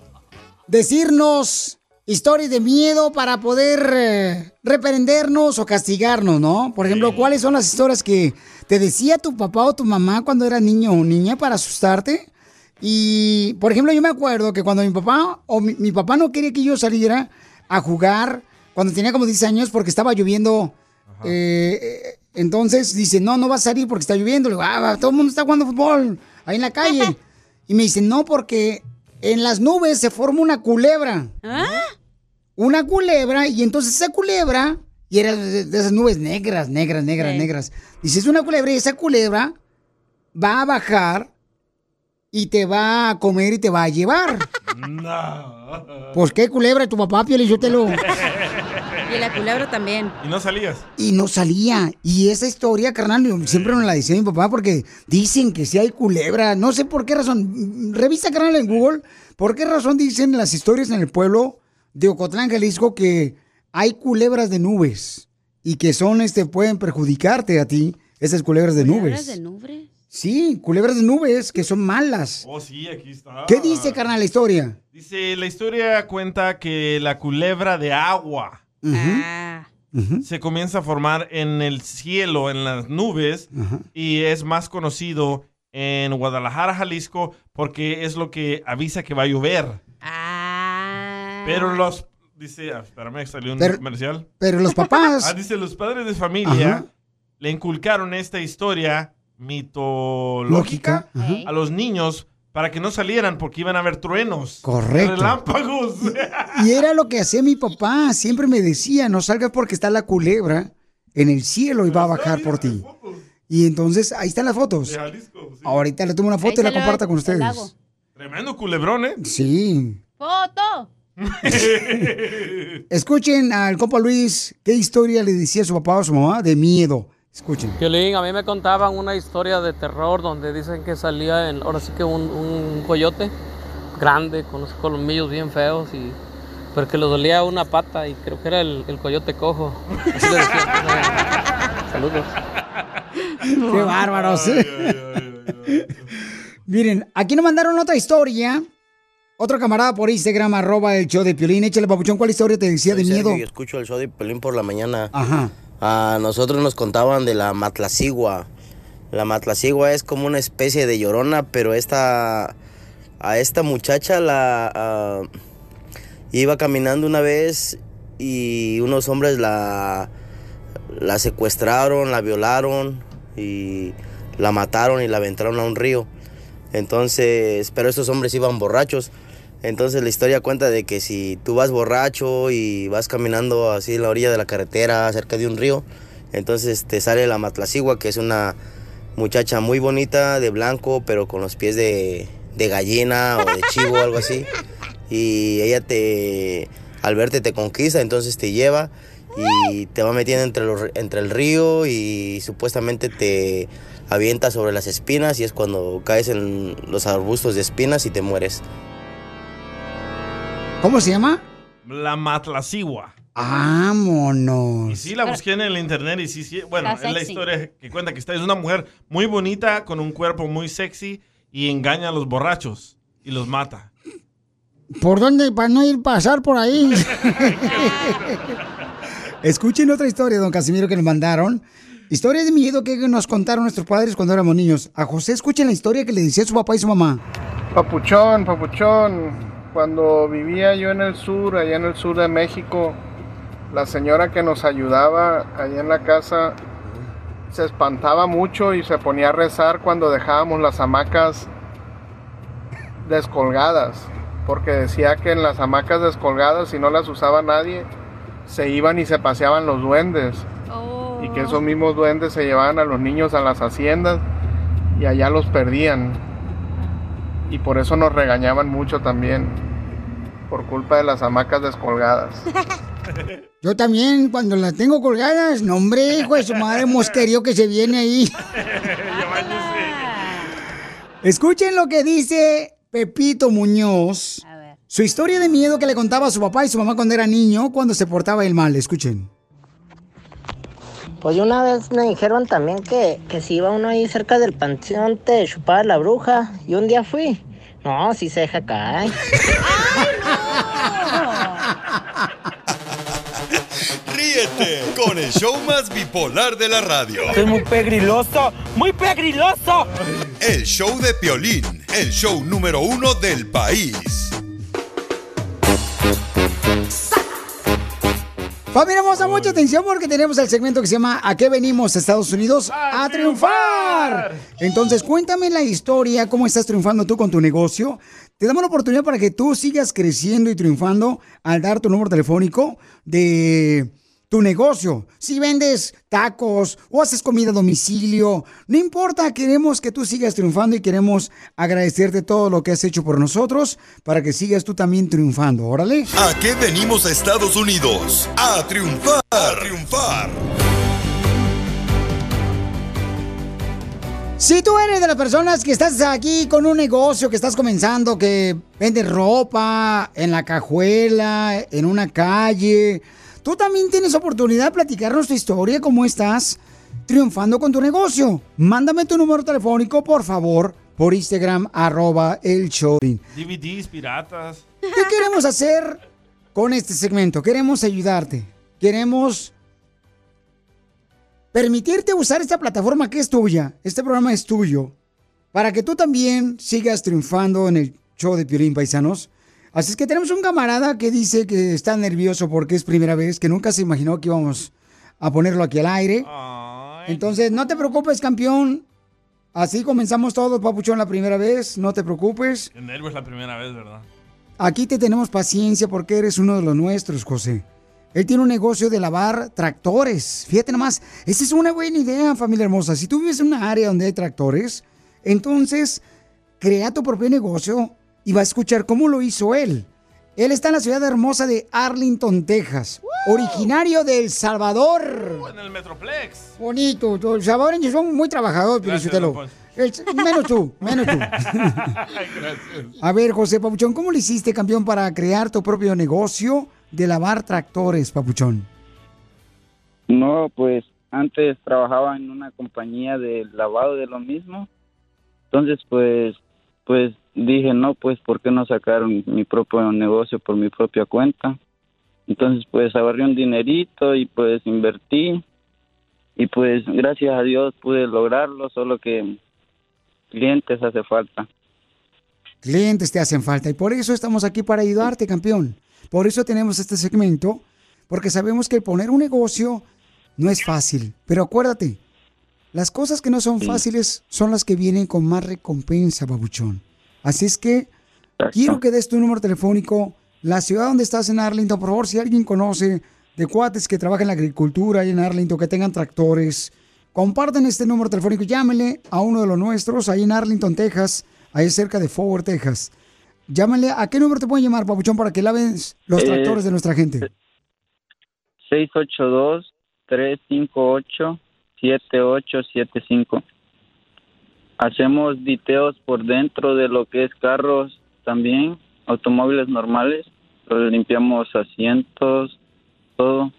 decirnos historias de miedo para poder eh, reprendernos o castigarnos, ¿no? Por ejemplo, ¿cuáles son las historias que te decía tu papá o tu mamá cuando eras niño o niña para asustarte? Y, por ejemplo, yo me acuerdo que cuando mi papá o mi, mi papá no quería que yo saliera a jugar cuando tenía como 10 años porque estaba lloviendo. eh, eh, entonces dice, no, no vas a salir porque está lloviendo. Le digo, ah, va, todo el mundo está jugando fútbol ahí en la calle. y me dice, no, porque en las nubes se forma una culebra. Una culebra, y entonces esa culebra, y era de, de esas nubes negras, negras, negras, Sí. negras. Dice, es una culebra, y esa culebra va a bajar y te va a comer y te va a llevar. No. Pues qué culebra, tu papá, Pielichotelo. Y la culebra también. ¿Y no salías? Y no salía. Y esa historia, carnal, siempre nos la decía mi papá porque dicen que si hay culebra. No sé por qué razón. Revisa, carnal, en Google. ¿Por qué razón dicen las historias en el pueblo de Ocotlán, Jalisco, que hay culebras de nubes? Y que son, este, pueden perjudicarte a ti, esas culebras de ¿Culebras nubes. de nubes? Sí, culebras de nubes que son malas. Oh, sí, aquí está. ¿Qué dice, carnal, la historia? Dice, la historia cuenta que la culebra de agua Ah. se comienza a formar en el cielo, en las nubes, y es más conocido en Guadalajara, Jalisco, porque es lo que avisa que va a llover. Pero los... Dice, ah, espérame, salió un Pero- comercial. pero los papás- ah, dice, los padres de familia Ajá. le inculcaron esta historia mitológica Lógica, a los niños para que no salieran porque iban a haber truenos. Correcto. Relámpagos. Y era lo que hacía mi papá. Siempre me decía, no salgas porque está la culebra en el cielo y va a bajar por ti. Y entonces, ahí están las fotos. De Jalisco, sí. Ahorita le tomo una foto y la comparta con ustedes. Tremendo culebrón, ¿eh? Sí. ¡Foto! Escuchen al compa Luis qué historia le decía a su papá o a su mamá de miedo. Escuchen. Piolín, a mí me contaban una historia de terror donde dicen que salía, en, ahora sí que un, un coyote grande con unos colmillos bien feos y porque le dolía una pata y creo que era el, el coyote cojo. Así le decía. Saludos. Qué bárbaros. Miren, aquí nos mandaron otra historia. Otro camarada por Instagram, arroba el show de Piolín. Échale, papuchón, ¿cuál historia te decía de miedo? Sergio y escucho el show de Pelín por la mañana. Ajá. A nosotros nos contaban de la matlacigua. La matlacigua es como una especie de llorona, pero esta a esta muchacha la iba caminando una vez y unos hombres la la secuestraron, la violaron y la mataron y la aventaron a un río. Entonces, pero estos hombres iban borrachos. Entonces la historia cuenta de que si tú vas borracho y vas caminando así en la orilla de la carretera cerca de un río, entonces te sale la matlacigua, que es una muchacha muy bonita, de blanco, pero con los pies de, gallina o de chivo algo así. Y ella te, al verte te conquista, entonces te lleva y te va metiendo entre el río y supuestamente te avienta sobre las espinas y es cuando caes en los arbustos de espinas y te mueres. ¿Cómo se llama? La matlacigua. Vámonos. Y sí, la busqué en el internet y sí, sí. Bueno, Está es la historia que cuenta que esta es una mujer muy bonita, con un cuerpo muy sexy y engaña a los borrachos y los mata. ¿Por dónde? Para no ir pasar por ahí. Escuchen otra historia, don Casimiro, que nos mandaron. Historia de miedo que nos contaron nuestros padres cuando éramos niños. A José, escuchen la historia que le decía su papá y su mamá. Papuchón, papuchón, cuando vivía yo en el sur, allá en el sur de México, la señora que nos ayudaba allá en la casa se espantaba mucho y se ponía a rezar cuando dejábamos las hamacas descolgadas, porque decía que en las hamacas descolgadas, si no las usaba nadie, se iban y se paseaban los duendes. Y que esos mismos duendes se llevaban a los niños a las haciendas y allá los perdían y por eso nos regañaban mucho también por culpa de las hamacas descolgadas. Yo también, cuando las tengo colgadas, no hombre, hijo de su madre mosquerío que se viene ahí. Escuchen lo que dice Pepito Muñoz. Su historia de miedo que le contaba a su papá y su mamá cuando era niño, cuando se portaba el mal. Escuchen. Pues una vez me dijeron también que, que si iba uno ahí cerca del panteón te chupaba la bruja. Y un día fui. No, sí se deja caer. Ríete con el show más bipolar de la radio. Es muy pegriloso, muy pegriloso. El show de Piolín, el show número uno del país. Familia hermosa, mucha atención porque tenemos el segmento que se llama ¿A qué venimos Estados Unidos? A, triunfar. Entonces, cuéntame la historia, cómo estás triunfando tú con tu negocio. Te damos la oportunidad para que tú sigas creciendo y triunfando al dar tu número telefónico de tu negocio. Si vendes tacos o haces comida a domicilio, no importa, queremos que tú sigas triunfando y queremos agradecerte todo lo que has hecho por nosotros para que sigas tú también triunfando. Órale. ¿A qué venimos a Estados Unidos? A triunfar, a triunfar. Si tú eres de las personas que estás aquí con un negocio que estás comenzando, que vendes ropa en la cajuela, en una calle, tú también tienes oportunidad de platicarnos tu historia, cómo estás triunfando con tu negocio. Mándame tu número telefónico, por favor, por Instagram, arroba el. DVDs, piratas. ¿Qué queremos hacer con este segmento? Queremos ayudarte. Queremos permitirte usar esta plataforma que es tuya. Este programa es tuyo. Para que tú también sigas triunfando en el show de Piolín Paisanos. Así es que tenemos un camarada que dice que está nervioso porque es primera vez, que nunca se imaginó que íbamos a ponerlo aquí al aire. Entonces, no te preocupes, campeón. Así comenzamos todos, papuchón, la primera vez. No te preocupes. En Nervo es la primera vez, ¿verdad? Aquí te tenemos paciencia porque eres uno de los nuestros, José. Él tiene un negocio de lavar tractores. Fíjate nomás, esa es una buena idea, familia hermosa. Si tú vives en una área donde hay tractores, entonces crea tu propio negocio y va a escuchar cómo lo hizo él. Él está en la ciudad hermosa de Arlington, Texas, originario de El Salvador. En el Metroplex. Bonito, los salvadoreños son muy trabajadores, Gracias, menos tú, menos tú. A ver, José Papuchón, ¿cómo le hiciste, campeón, para crear tu propio negocio de lavar tractores, Papuchón? No, pues antes trabajaba en una compañía de lavado de lo mismo. Entonces, pues, pues dije, no, pues, ¿por qué no sacar un- mi propio negocio por mi propia cuenta? Entonces, pues, agarré un dinerito y pues invertí. Y pues, gracias a Dios pude lograrlo, solo que clientes hace falta. Clientes te hacen falta y por eso estamos aquí para ayudarte, campeón. Por eso tenemos este segmento, porque sabemos que el poner un negocio no es fácil. Pero acuérdate, las cosas que no son fáciles son las que vienen con más recompensa, babuchón. Así es que quiero que des tu número telefónico, la ciudad donde estás en Arlington, por favor, si alguien conoce de cuates que trabajan en la agricultura ahí en Arlington, que tengan tractores, comparten este número telefónico, llámenle a uno de los nuestros ahí en Arlington, Texas, ahí cerca de Fort Worth, Texas. Llámenle, ¿a qué número te pueden llamar, Papuchón, para que laven los Eh, tractores de nuestra gente? 682-358-7875. Hacemos diteos por dentro de lo que es carros también, automóviles normales. Los limpiamos asientos, todo,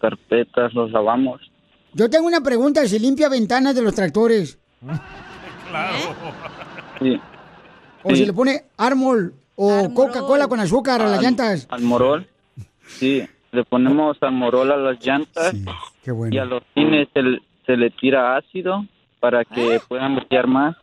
carpetas, los lavamos. Yo tengo una pregunta, ¿se limpia ventanas de los tractores? Sí. ¿O Sí. se le pone Armol o Coca-Cola con azúcar a las Al- llantas? Al morol, sí. Le ponemos al morol a las llantas Qué bueno. y a los cines se, le- se le tira ácido para que puedan brillar más.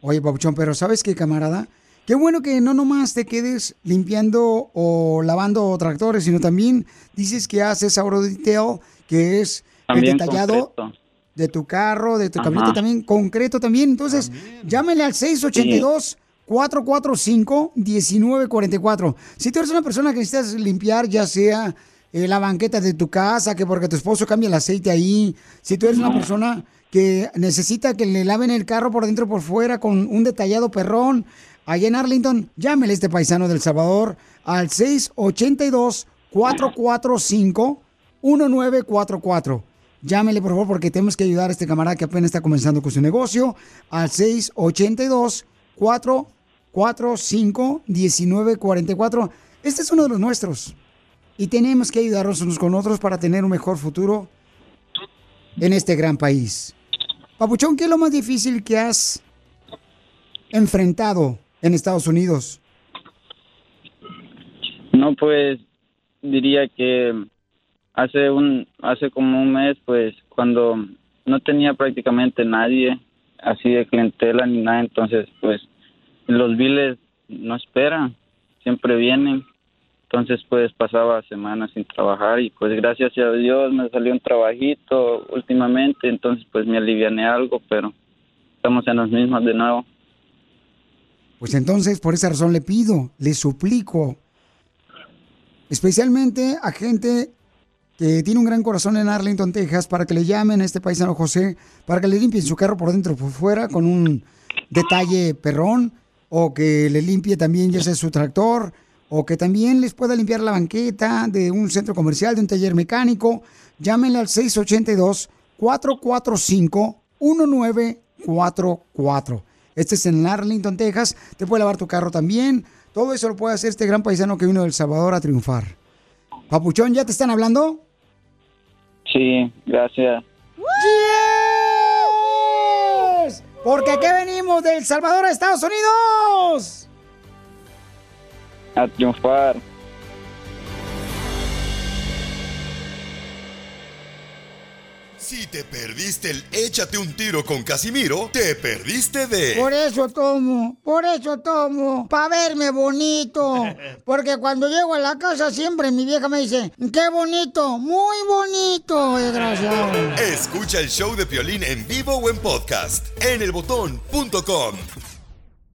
Oye, Papuchón, pero ¿sabes qué, camarada? Qué bueno que no nomás te quedes limpiando o lavando tractores, sino también dices que haces Auro Detail, que es También el detallado concreto. de tu carro, de tu camioneta también, concreto también. Entonces, llámele al 682-445-1944. Si tú eres una persona que necesitas limpiar, ya sea eh, la banqueta de tu casa, que porque tu esposo cambia el aceite ahí, si tú eres una persona que necesita que le laven el carro por dentro y por fuera con un detallado perrón, allá en Arlington, llámele a este paisano del Salvador al 682-445-1944. Llámele, por favor, porque tenemos que ayudar a este camarada que apenas está comenzando con su negocio al 682-445-1944. Este es uno de los nuestros. Y tenemos que ayudarnos unos con otros para tener un mejor futuro en este gran país. Papuchón, ¿qué es lo más difícil que has enfrentado en Estados Unidos? No, pues diría que hace un hace como un mes, pues cuando no tenía prácticamente nadie así de clientela ni nada, entonces pues los biles no esperan, siempre vienen. Entonces pues pasaba semanas sin trabajar y pues gracias a Dios me salió un trabajito últimamente, entonces pues me aliviané algo, pero estamos en los mismos de nuevo. Pues entonces, por esa razón le pido, le suplico, especialmente a gente que tiene un gran corazón en Arlington, Texas, para que le llamen a este paisano José, para que le limpien su carro por dentro por fuera con un detalle perrón, o que le limpie también ya sea su tractor, o que también les pueda limpiar la banqueta de un centro comercial, de un taller mecánico. Llámenle al 682-445-1944. Este es en Arlington, Texas. Te puede lavar tu carro también. Todo eso lo puede hacer este gran paisano que vino de El Salvador a triunfar. Papuchón, ¿ya te están hablando? Sí, gracias. ¡Yes! Porque aquí venimos de El Salvador a Estados Unidos. A triunfar. Si te perdiste el Échate un tiro con Casimiro, te perdiste de... Por eso tomo, por eso tomo, para verme bonito. Porque cuando llego a la casa siempre mi vieja me dice, qué bonito, muy bonito, desgraciado. Escucha el show de Piolín en vivo o en podcast en elbotón.com.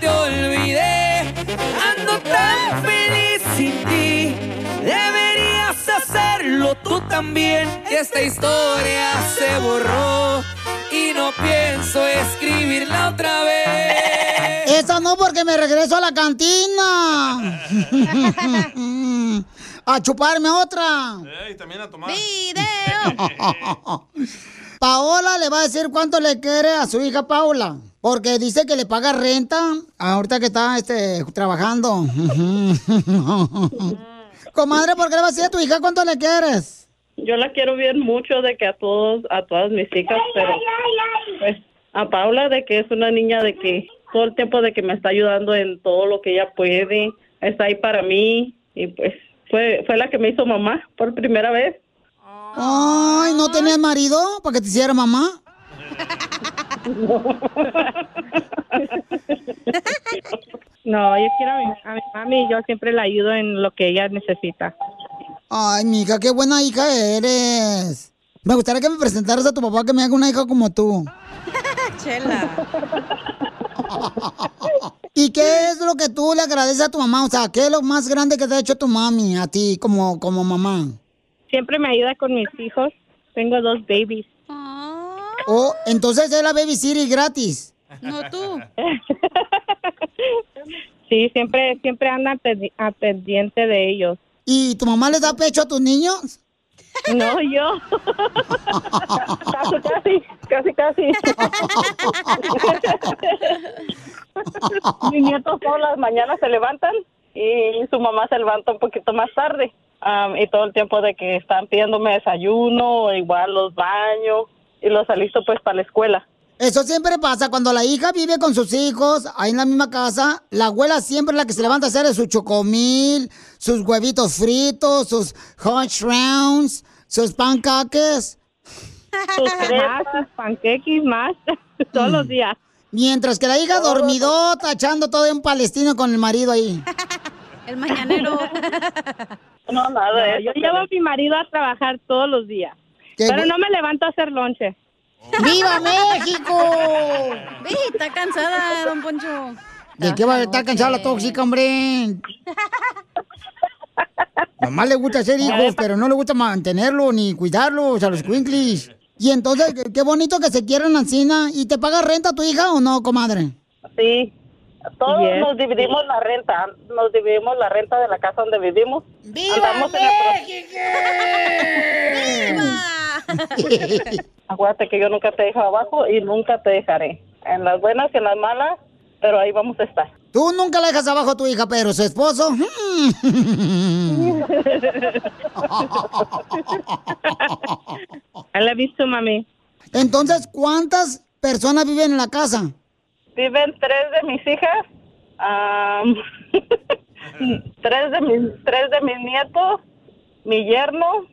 Te olvidé. Ando tan feliz sin ti. Deberías hacerlo tú también. Esta historia se borró y no pienso escribirla otra vez. Esa no, porque me regreso a la cantina. a chuparme otra. Ey, también a tomar. Paola le va a decir cuánto le quiere a su hija Paula. Porque dice que le paga renta ahorita que está este, trabajando. Comadre, ¿por qué le vas a decir a tu hija cuánto le quieres? Yo la quiero bien mucho de que a todos, a todas mis hijas, pero pues a Paula de que es una niña de que todo el tiempo de que me está ayudando en todo lo que ella puede, está ahí para mí y pues fue fue la que me hizo mamá por primera vez. Ay, ¿no tenías marido para que te hiciera mamá? No, yo quiero a mi, a mi mami y yo siempre la ayudo en lo que ella necesita. Ay, mija, qué buena hija eres. Me gustaría que me presentaras a tu papá que me haga una hija como tú. Chela. ¿Y qué es lo que tú le agradeces a tu mamá? O sea, ¿qué es lo más grande que te ha hecho tu mami a ti como, como mamá? Siempre me ayuda con mis hijos. Tengo dos babies. Oh, entonces es la baby city gratis. No tú. Sí, siempre siempre anda pendi- a pendiente de ellos. ¿Y tu mamá les da pecho a tus niños? No, yo. casi, casi, casi, casi. Mis nietos todas las mañanas se levantan y su mamá se levanta un poquito más tarde. Am, y todo el tiempo de que están pidiéndome desayuno, igual los baños y los alisto pues para la escuela. Eso siempre pasa cuando la hija vive con sus hijos ahí en la misma casa. La abuela siempre es la que se levanta a hacer su chocomil, sus huevitos fritos, sus hash rounds, sus pancaques. Sus panqueques más, todos los días. Mientras que la hija dormidota, echando todo en palestino con el marido ahí. El mañanero. No, nada Yo llevo a mi marido a trabajar todos los días. Pero no me levanto a hacer lonche. ¡Viva México! Ve, está cansada, don Poncho. ¿De qué va a estar cansada la tóxica, hombre? Mamá le gusta hacer hijos, pero no le gusta mantenerlo ni cuidarlos a los quinklis. Y entonces, qué- bonito que se quieran Ancina. ¿Y te paga renta tu hija o no, comadre? Sí. Todos Yes. nos dividimos la renta. Nos dividimos la renta de la casa donde vivimos. Andamos en el pro- Acuérdate que yo nunca te dejo abajo y nunca te dejaré. En las buenas y en las malas, pero ahí vamos a estar. Tú nunca la dejas abajo a tu hija, pero su esposo. I love you too, mami. Entonces, ¿cuántas personas viven en la casa? Viven tres de mis hijas, am, tres de mis tres de mis nietos, mi yerno,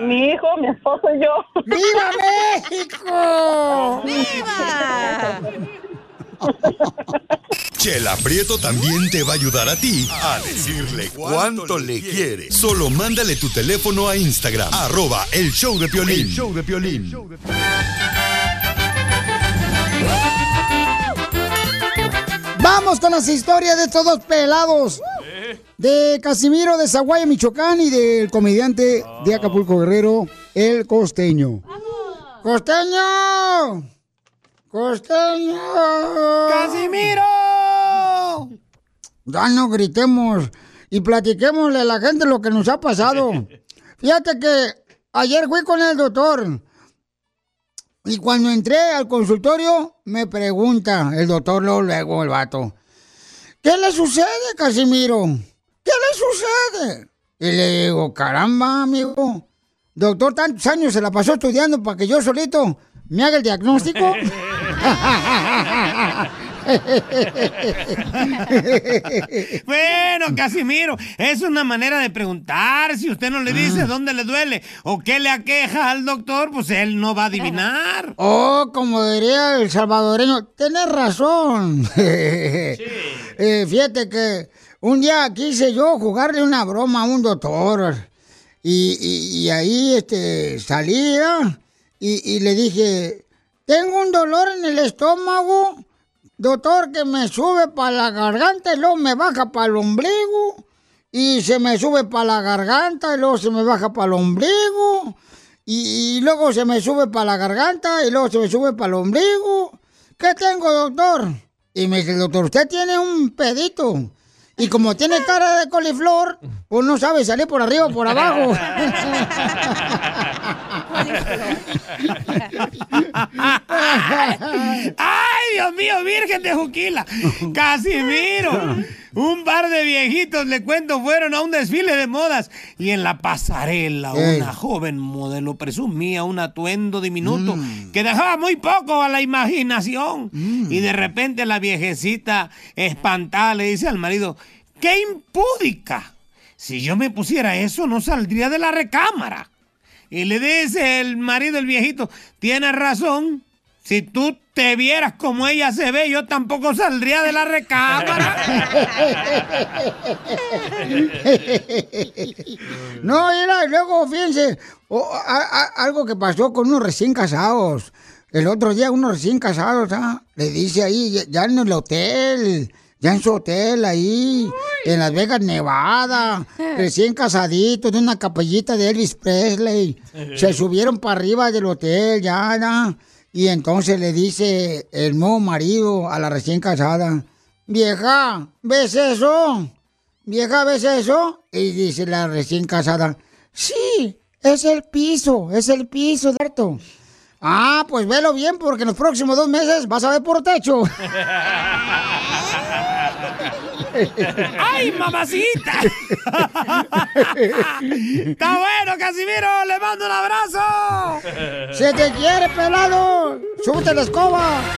mi hijo, mi esposo y yo. ¡Viva México! ¡Viva! Chela Prieto también te va a ayudar a ti a decirle cuánto le quiere. Solo mándale tu teléfono a Instagram, arroba el show de Piolín. El show de Piolín. Vamos con las historias de estos dos pelados. De Casimiro de Zaguaya, Michoacán y del comediante de Acapulco Guerrero, El Costeño. ¡Costeño! ¡Costeño! ¡Casimiro! Ya no gritemos y platiquémosle a la gente lo que nos ha pasado. Fíjate que ayer fui con el doctor y cuando entré al consultorio me pregunta el doctor luego, luego el vato, ¿qué le sucede, Casimiro? ¿Qué le sucede? Y le digo, caramba, amigo, doctor, tantos años se la pasó estudiando para que yo solito me haga el diagnóstico. bueno, Casimiro, es una manera de preguntar. Si usted no le dice dónde le duele o qué le aqueja al doctor, pues él no va a adivinar. Oh, como diría el salvadoreño, tenés razón. Eh, fíjate que un día quise yo jugarle una broma a un doctor. Y, y- y ahí este, salía y, le dije, tengo un dolor en el estómago, doctor, que me sube para la garganta y luego me baja para el ombligo. Y se me sube para la garganta y luego se me baja para el ombligo. Y, y luego se me sube para la garganta y luego se me sube para el ombligo. ¿Qué tengo, doctor? Y me dice, doctor, usted tiene un pedito. Y como tiene cara de coliflor, pues no sabe salir por arriba o por abajo. ¡Ay, Dios mío, Virgen de Juquila! ¡Casimiro! Un par de viejitos, le cuento, fueron a un desfile de modas y en la pasarela Ey. una joven modelo presumía un atuendo diminuto que dejaba muy poco a la imaginación. Y de repente la viejecita espantada le dice al marido, ¡qué impúdica! Si yo me pusiera eso no saldría de la recámara. Y le dice el marido, el viejito, tienes razón. Si tú te vieras como ella se ve, yo tampoco saldría de la recámara. No, era, luego, fíjense, algo que pasó con unos recién casados. El otro día, unos recién casados, ¿ah? le dice ahí, ya en el hotel, ya en su hotel ahí, en Las Vegas, Nevada, recién casaditos, de una capellita de Elvis Presley. Se subieron para arriba del hotel, ya, ya. Y entonces le dice el nuevo marido a la recién casada, vieja, ¿ves eso? Vieja, ¿ves eso? Y dice la recién casada, sí, es el piso, es el piso, Darto. Ah, pues velo bien porque en los próximos dos meses vas a ver por techo. ¡Ay, mamacita! ¡Está bueno, Casimiro! ¡Le mando un abrazo! ¡Se te quiere, pelado! ¡Súbete la escoba!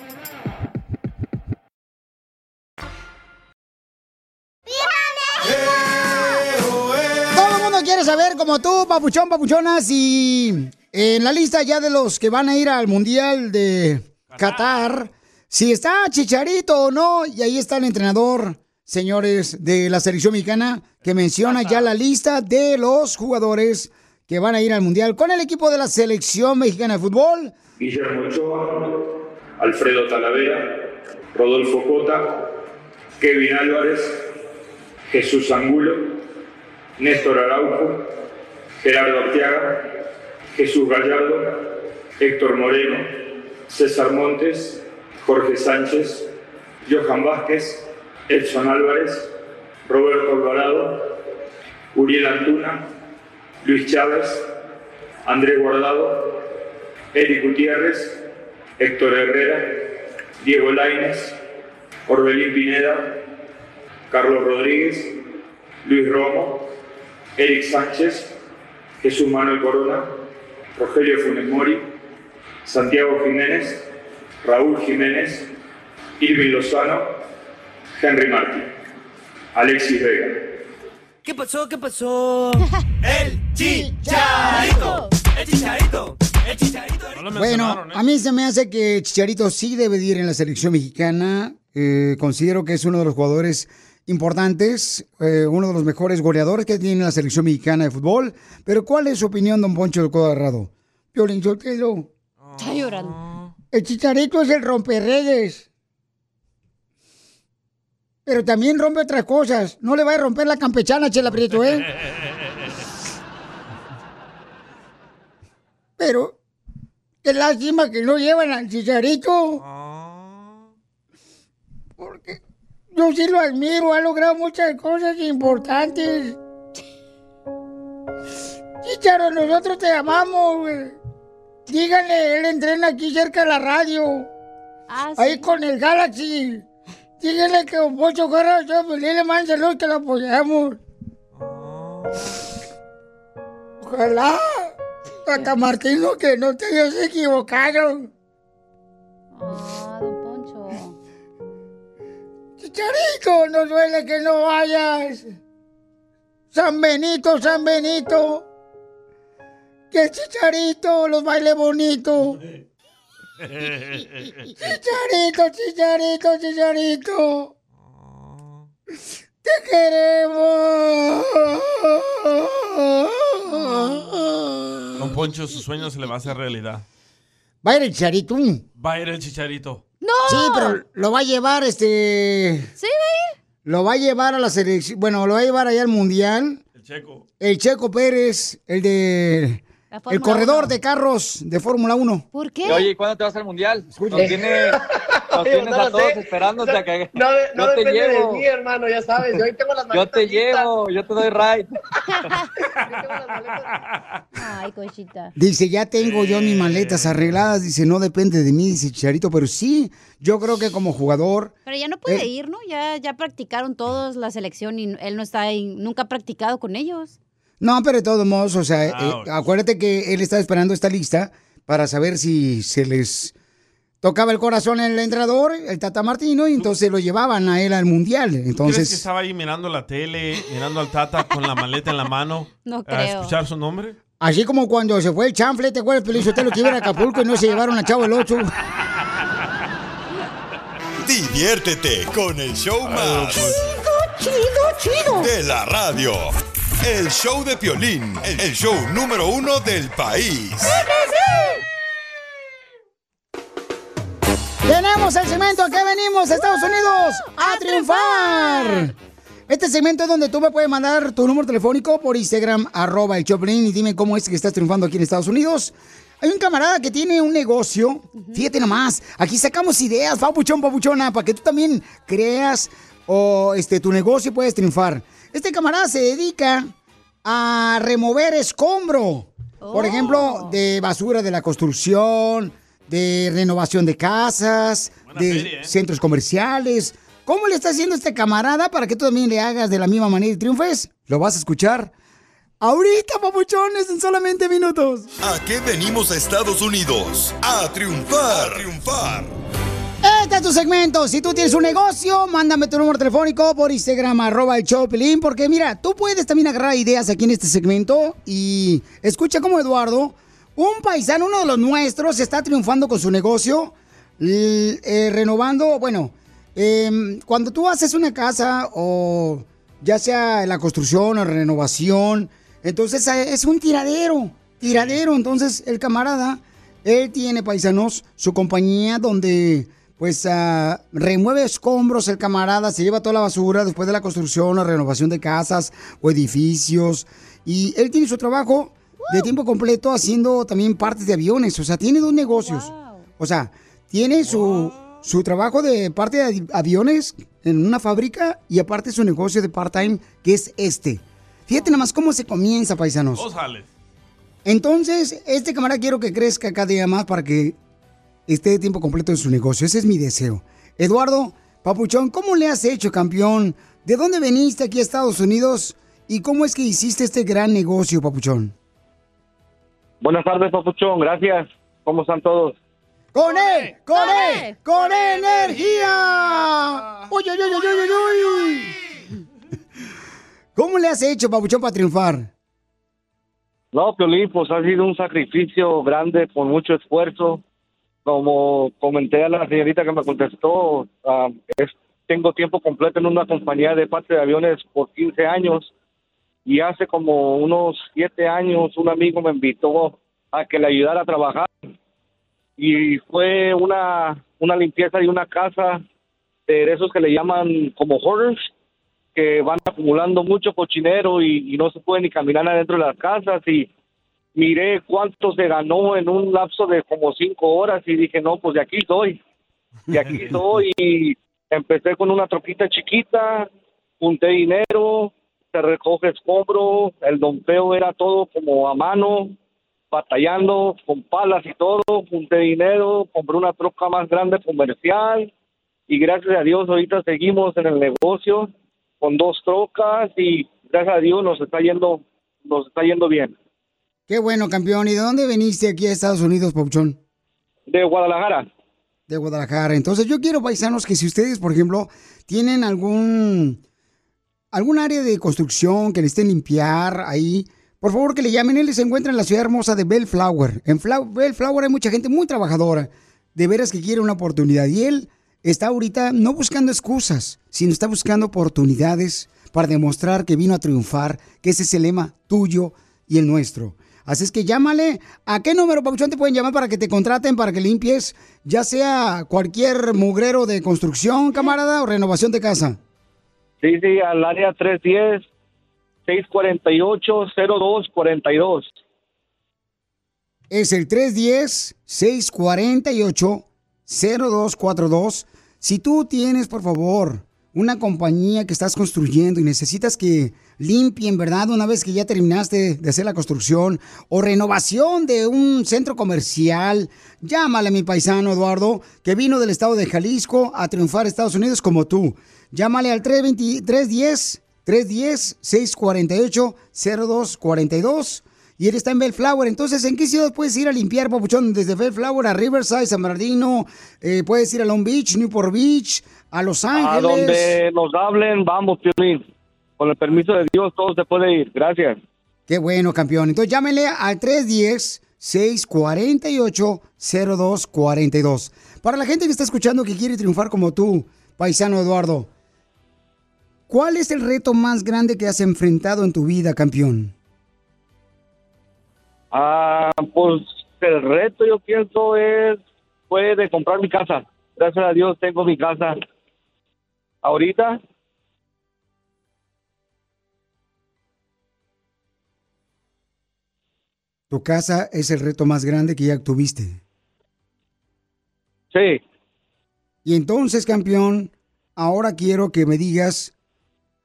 Mundo quiere saber, como tú, papuchón, papuchonas, y en la lista ya de los que van a ir al Mundial de Qatar, si está Chicharito o no, y ahí está el entrenador, señores, de la selección mexicana, que menciona ya la lista de los jugadores que van a ir al Mundial con el equipo de la selección mexicana de fútbol. Guillermo Ochoa, Alfredo Talavera, Rodolfo Cota, Kevin Álvarez, Jesús Angulo, Néstor Araujo, Gerardo Arteaga, Jesús Gallardo, Héctor Moreno, César Montes, Jorge Sánchez, Johan Vázquez, Edson Álvarez, Roberto Alvarado, Uriel Antuna, Luis Chávez, Andrés Guardado, Eric Gutiérrez, Héctor Herrera, Diego Laines, Orbelín Pineda, Carlos Rodríguez, Luis Romo, Eric Sánchez, Jesús Manuel Corona, Rogelio Funes Mori, Santiago Jiménez, Raúl Jiménez, Irving Lozano, Henry Martín, Alexis Vega. ¿Qué pasó? ¿Qué pasó? El chicharito. El chicharito. El chicharito. Bueno, a mí se me hace que Chicharito sí debe de ir en la selección mexicana. Eh, considero que es uno de los jugadores importantes, eh, uno de los mejores goleadores que tiene la selección mexicana de fútbol. Pero ¿cuál es su opinión, don Poncho del Codo Agarrado? Piolín Sotelo. Está llorando. El Chicharito es el romperredes. Pero también rompe otras cosas. No le va a romper la campechana, Chela Prieto, ¿eh? Pero, qué lástima que no llevan al Chicharito. Porque yo sí lo admiro, ha logrado muchas cosas importantes. Chicharo, nosotros te amamos, güey. Díganle, él entrena aquí cerca de la radio. Ahí con el Galaxy. Díganle que Don Poncho Corra, yo, pues, le mando saludos que lo apoyamos. Ojalá, Tata Martino, que no te hayas equivocado. Ah, Poncho. Chicharito, no duele que no vayas. San Benito, San Benito. Que Chicharito los baile bonito. Chicharito, chicharito, chicharito. Te queremos. Don Poncho, su sueño se le va a hacer realidad. Va a ir el Chicharito. Va a ir el chicharito. Sí, pero lo va a llevar este. ¿Sí va a ir? Lo va a llevar a la selección. Bueno, lo va a llevar allá al mundial. El checo. El Checo Pérez, el de. El corredor de carros de Fórmula 1. ¿Por Y, Oye, ¿y cuándo te vas al mundial? Nos, tiene, nos Oye, tienes no a todos sé. esperándote a que No, de- no yo te depende llevo. de mí, hermano, ya sabes. Yo ahí tengo las Yo te listas. llevo, yo te doy ride. Ay, cochita. Dice, ya tengo yo mis maletas arregladas. Dice, no depende de mí, dice Chicharito. Pero sí, yo creo que como jugador. Pero ya no puede Eh. ir, ¿no? Ya, ya practicaron todos la selección y él no está ahí, nunca ha practicado con ellos. No, pero de todos modos, o sea, eh, Ouch. acuérdate que él está esperando esta lista para saber si se les tocaba el corazón el entrenador, el Tata Martino, y entonces lo llevaban a él al mundial. ¿Tú crees que Entonces, estaba ahí mirando la tele, mirando al Tata con la maleta en la mano? No A creo. escuchar su nombre. así como cuando se fue el chanfle, ¿te acuerdas, Pelín Sotelo, que iba a Acapulco y no se llevaron a Chavo el Ocho? Diviértete con el show más. Chido, chido. De la radio. El show de Piolín, el show número uno del país. Tenemos el segmento, ¿a qué venimos, Estados Unidos? ¡A triunfar! Este segmento es donde tú me puedes mandar tu número telefónico por Instagram, arroba el Choplin, y dime cómo es que estás triunfando aquí en Estados Unidos. Hay un camarada que tiene un negocio, fíjate nomás, aquí sacamos ideas, papuchón, papuchona, para que tú también creas o este, tu negocio y puedes triunfar. Este camarada se dedica a remover escombro. Por ejemplo, de basura de la construcción, de renovación de casas, de feria, ¿eh? centros comerciales. ¿Cómo le está haciendo este camarada para que tú también le hagas de la misma manera y triunfes? Lo vas a escuchar ahorita, papuchones, en solamente minutos. ¿A qué venimos a Estados Unidos? A triunfar. A triunfar. Este es tu segmento. Si tú tienes un negocio, mándame tu número telefónico por Instagram, arroba el Choplin, porque mira, tú puedes también agarrar ideas aquí en este segmento y escucha como Eduardo, un paisano, uno de los nuestros, está triunfando con su negocio, eh, renovando, bueno, em, cuando tú haces una casa o ya sea la construcción o renovación, entonces eh, es un tiradero, tiradero. Entonces el camarada, él tiene paisanos, su compañía donde pues ah, remueve escombros el camarada, se lleva toda la basura después de la construcción o renovación de casas o edificios. Y él tiene su trabajo de tiempo completo haciendo también partes de aviones. O sea, tiene dos negocios. O sea, tiene su, su trabajo de parte de avi- aviones en una fábrica y aparte su negocio de part-time, que es este. Fíjate nada más cómo se comienza, paisanos. Entonces, este camarada quiero que crezca cada día más para que esté de tiempo completo en su negocio. Ese es mi deseo. Eduardo, Papuchón, ¿cómo le has hecho, campeón? ¿De dónde veniste aquí a Estados Unidos? ¿Y cómo es que hiciste este gran negocio, Papuchón? Buenas tardes, Papuchón. Gracias. ¿Cómo están todos? ¡Con E! ¡Con E! ¡Con energía! ¡Uy, uy, uy, uy, uy, uy! ¿Cómo le has hecho, Papuchón, para triunfar? No, Piolín, pues ha sido un sacrificio grande con mucho esfuerzo. Como comenté a la señorita que me contestó, ah, es- tengo tiempo completo en una compañía de parte de aviones por 15 años y hace como unos 7 años un amigo me invitó a que le ayudara a trabajar. Y fue una, una limpieza de una casa de esos que le llaman como hoarders que van acumulando mucho cochinero y, y no se puede ni caminar adentro de las casas. Y miré cuánto se ganó en un lapso de como cinco horas y dije, no, pues de aquí soy, de aquí soy y empecé con una troquita chiquita, junté dinero, se recoge escombro, el dompeo era todo como a mano, batallando con palas y todo, junté dinero, compré una troca más grande comercial y gracias a Dios ahorita seguimos en el negocio con dos trocas y gracias a Dios nos está yendo, nos está yendo bien. Qué bueno, campeón. ¿Y de dónde viniste aquí a Estados Unidos, Papuchón? De Guadalajara. De Guadalajara. Entonces yo quiero, paisanos, que si ustedes, por ejemplo, tienen algún algún área de construcción que necesiten limpiar ahí, por favor que le llamen. Él se encuentra en la ciudad hermosa de Bellflower. En Fla- Bellflower hay mucha gente muy trabajadora, de veras que quiere una oportunidad. Y él está ahorita no buscando excusas, sino está buscando oportunidades para demostrar que vino a triunfar, que ese es el lema tuyo y el nuestro. Así es que llámale. ¿A qué número, Papuchón, te pueden llamar para que te contraten, para que limpies, ya sea cualquier mugrero de construcción, camarada, o renovación de casa? Sí, sí, al área 310 648 0242. Es el 310-648-0242. Si tú tienes, por favor, una compañía que estás construyendo y necesitas que limpien, ¿verdad? Una vez que ya terminaste de hacer la construcción o renovación de un centro comercial, llámale a mi paisano Eduardo, que vino del estado de Jalisco a triunfar Estados Unidos como tú. Llámale al 320 310 310-648-0242. Y él está en Bellflower. Entonces, ¿en qué ciudad puedes ir a limpiar, papuchón? Desde Bellflower a Riverside, San Bernardino. eh, puedes ir a Long Beach, Newport Beach, a Los Ángeles. A donde nos hablen, vamos, Piolín. Con el permiso de Dios, todo se puede ir. Gracias. Qué bueno, campeón. Entonces, llámele al 310-648-0242. Para la gente que está escuchando que quiere triunfar como tú, paisano Eduardo, ¿cuál es el reto más grande que has enfrentado en tu vida, campeón? Ah, pues el reto yo pienso es fue de comprar mi casa. Gracias a Dios tengo mi casa. Ahorita Tu casa es el reto más grande que ya tuviste. Sí. Y entonces, campeón, ahora quiero que me digas,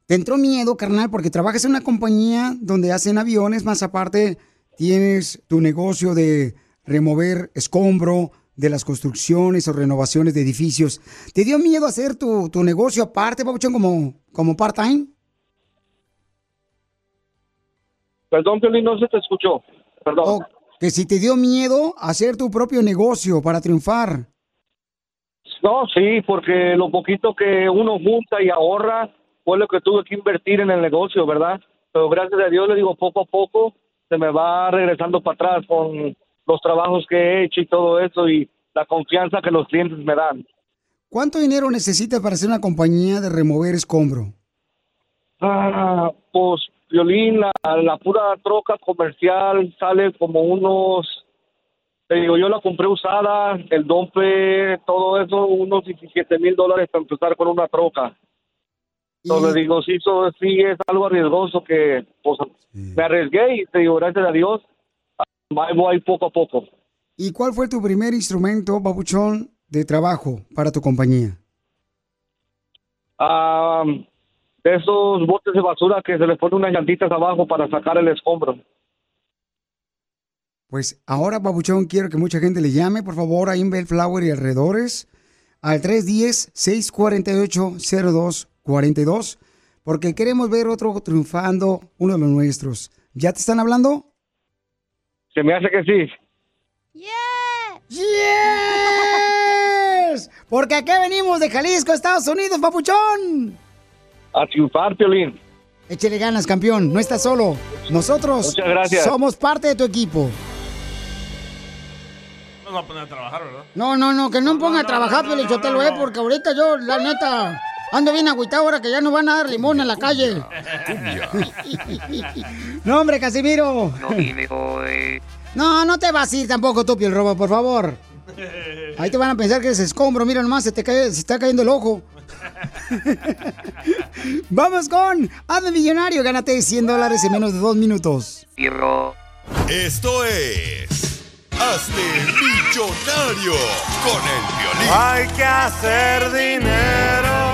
¿te entró miedo, carnal? Porque trabajas en una compañía donde hacen aviones, más aparte tienes tu negocio de remover escombro de las construcciones o renovaciones de edificios. ¿Te dio miedo hacer tu, tu negocio aparte, Pabuchón, como, como part-time? Perdón, Piolín, no se te escuchó. Perdón. Que si te dio miedo hacer tu propio negocio para triunfar. No, sí, porque lo poquito que uno junta y ahorra fue lo que tuve que invertir en el negocio, ¿verdad? Pero gracias a Dios, le digo, poco a poco se me va regresando para atrás con los trabajos que he hecho y todo eso y la confianza que los clientes me dan. ¿Cuánto dinero necesitas para hacer una compañía de remover escombro? Ah, pues, Violín, la, la pura troca comercial sale como unos, te digo, yo la compré usada, el dompe, todo eso, unos 17 mil dólares para empezar con una troca. Entonces le digo, sí, eso sí es algo arriesgoso que pues, me arriesgué y te digo, gracias a Dios, voy poco a poco. ¿Y cuál fue tu primer instrumento, Papuchón, de trabajo para tu compañía? Ah, de esos botes de basura que se les pone unas llantitas abajo para sacar el escombro. Pues ahora, Papuchón, quiero que mucha gente le llame, por favor, ahí en Bellflower y alrededores, al 310-648-0242, porque queremos ver otro triunfando, uno de los nuestros. ¿Ya te están hablando? Se me hace que sí. ¡Yes! Porque aquí venimos de Jalisco, Estados Unidos, Papuchón. A triunfar, Piolín. Échale ganas, campeón. No estás solo. Nosotros Muchas gracias. somos parte de tu equipo. Nos va a poner a trabajar, ¿verdad? No, no, no, que no me ponga a trabajar, Pelichotelo, eh, porque ahorita yo, la neta, ando bien agüitado ahora que ya no van a dar limón en la calle. no, hombre, Casimiro. No, no te vas a ir tampoco tú, Piel Robo, por favor. Ahí te van a pensar que eres escombro, mira nomás, se te cae, se está cayendo el ojo. Vamos con Hazme Millonario, gánate 100 dólares en menos de dos minutos. Esto es. Hazte millonario con el violín. Hay que hacer dinero.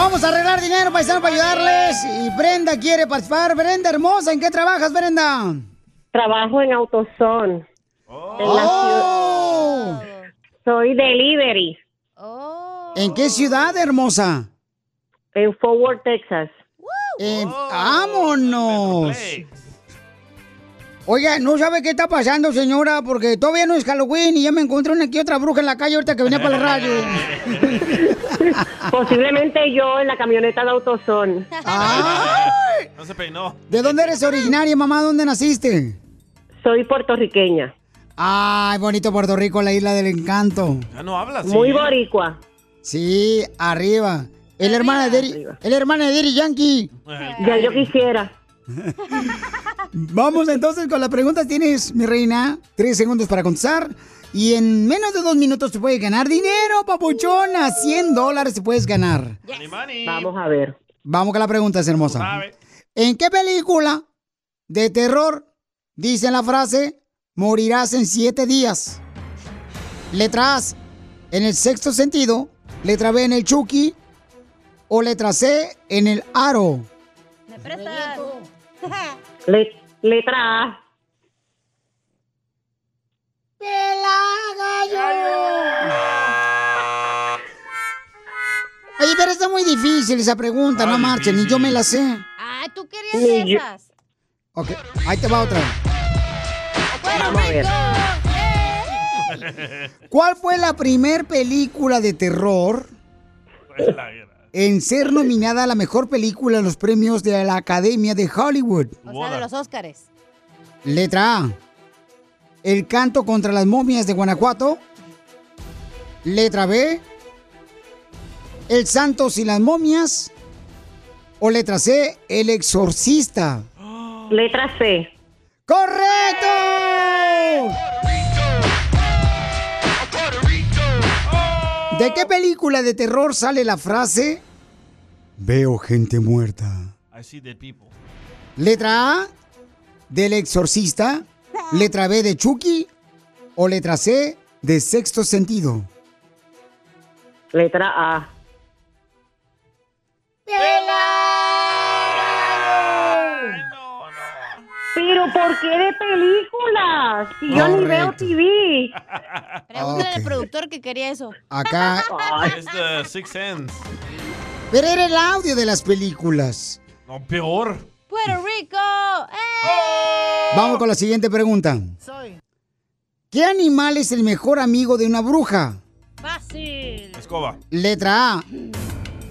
Vamos a arreglar dinero, paisano, para ayudarles. Y Brenda quiere participar. Brenda, hermosa, ¿en qué trabajas, Brenda? Trabajo en AutoZone. En la Oh. ciudad. Soy delivery. ¿En qué ciudad, hermosa? En Forward, Texas. En- ¡Vámonos! Oiga, ¿no sabe qué está pasando, señora? Porque todavía no es Halloween y ya me encontré una aquí otra bruja en la calle ahorita que venía para la radio. Posiblemente yo en la camioneta de AutoZone. No se peinó. ¿De dónde eres originaria, mamá? ¿Dónde naciste? Soy puertorriqueña. Ay, bonito Puerto Rico, la isla del encanto. Ya no hablas. Muy boricua. Sí, arriba. El hermano de Eri, el hermano de Eri Yankee. Ya yo quisiera. Vamos entonces con las preguntas. Tienes, mi reina, tres segundos para contestar. Y en menos de dos minutos te puedes ganar dinero, papuchón. A 100 dólares te puedes ganar. Vamos a ver. Vamos con la pregunta, es hermosa. ¿En qué película de terror dice la frase morirás en siete días? Letra A, en el sexto sentido. Letra B, en el Chucky. O letra C, en el aro. ¿Me prestas? Le- letra A. Oye, pero está muy difícil esa pregunta, no marchen, ni yo me la sé. Ay, tú querías Ni yo- esas. Ok, ahí te va otra. Vamos a ver. ¿Cuál fue la primer película de terror en ser nominada a la mejor película en los premios de la Academia de Hollywood? O sea, de los Óscares. Letra A. El canto contra las momias de Guanajuato. Letra B. El Santos y las momias. O letra C. El exorcista. Letra C. ¡Correcto! ¿De qué película de terror sale la frase? Veo gente muerta. I see dead people. Letra A, del exorcista. Letra B, de Chucky. O letra C, de sexto sentido. Letra A. Pero ¿por qué de películas? Si yo ni veo Correcto. TV. Pregúntale Ok. al productor que quería eso. Acá. Es the Six Sense. Pero era el audio de las películas. No, peor. Puerto Rico. ¡Eh! Vamos con la siguiente pregunta. ¿Qué animal es el mejor amigo de una bruja? Fácil. Escoba. Letra A,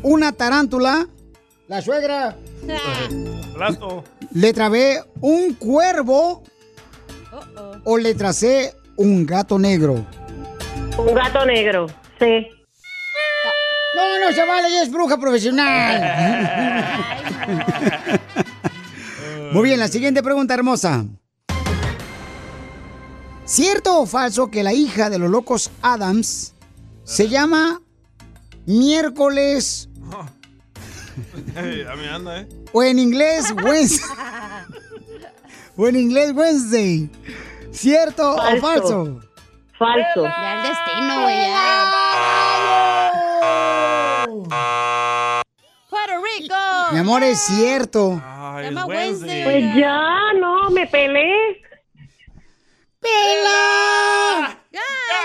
una tarántula. La suegra. Plasto. Letra B, un cuervo. O letra C, un gato negro. Un gato negro. Sí. No, no se vale, ella es bruja profesional. Muy bien, la siguiente pregunta hermosa. ¿Cierto o falso que la hija de los locos Adams se llama miércoles Hey, a mí anda, ¿eh? o en inglés Wednesday? o en inglés Wednesday. ¿Cierto o Falso. falso? Ya el destino, güey. Mi amor, es cierto. Llama Wednesday. Pues ya, no, me pelé. ¡Pela!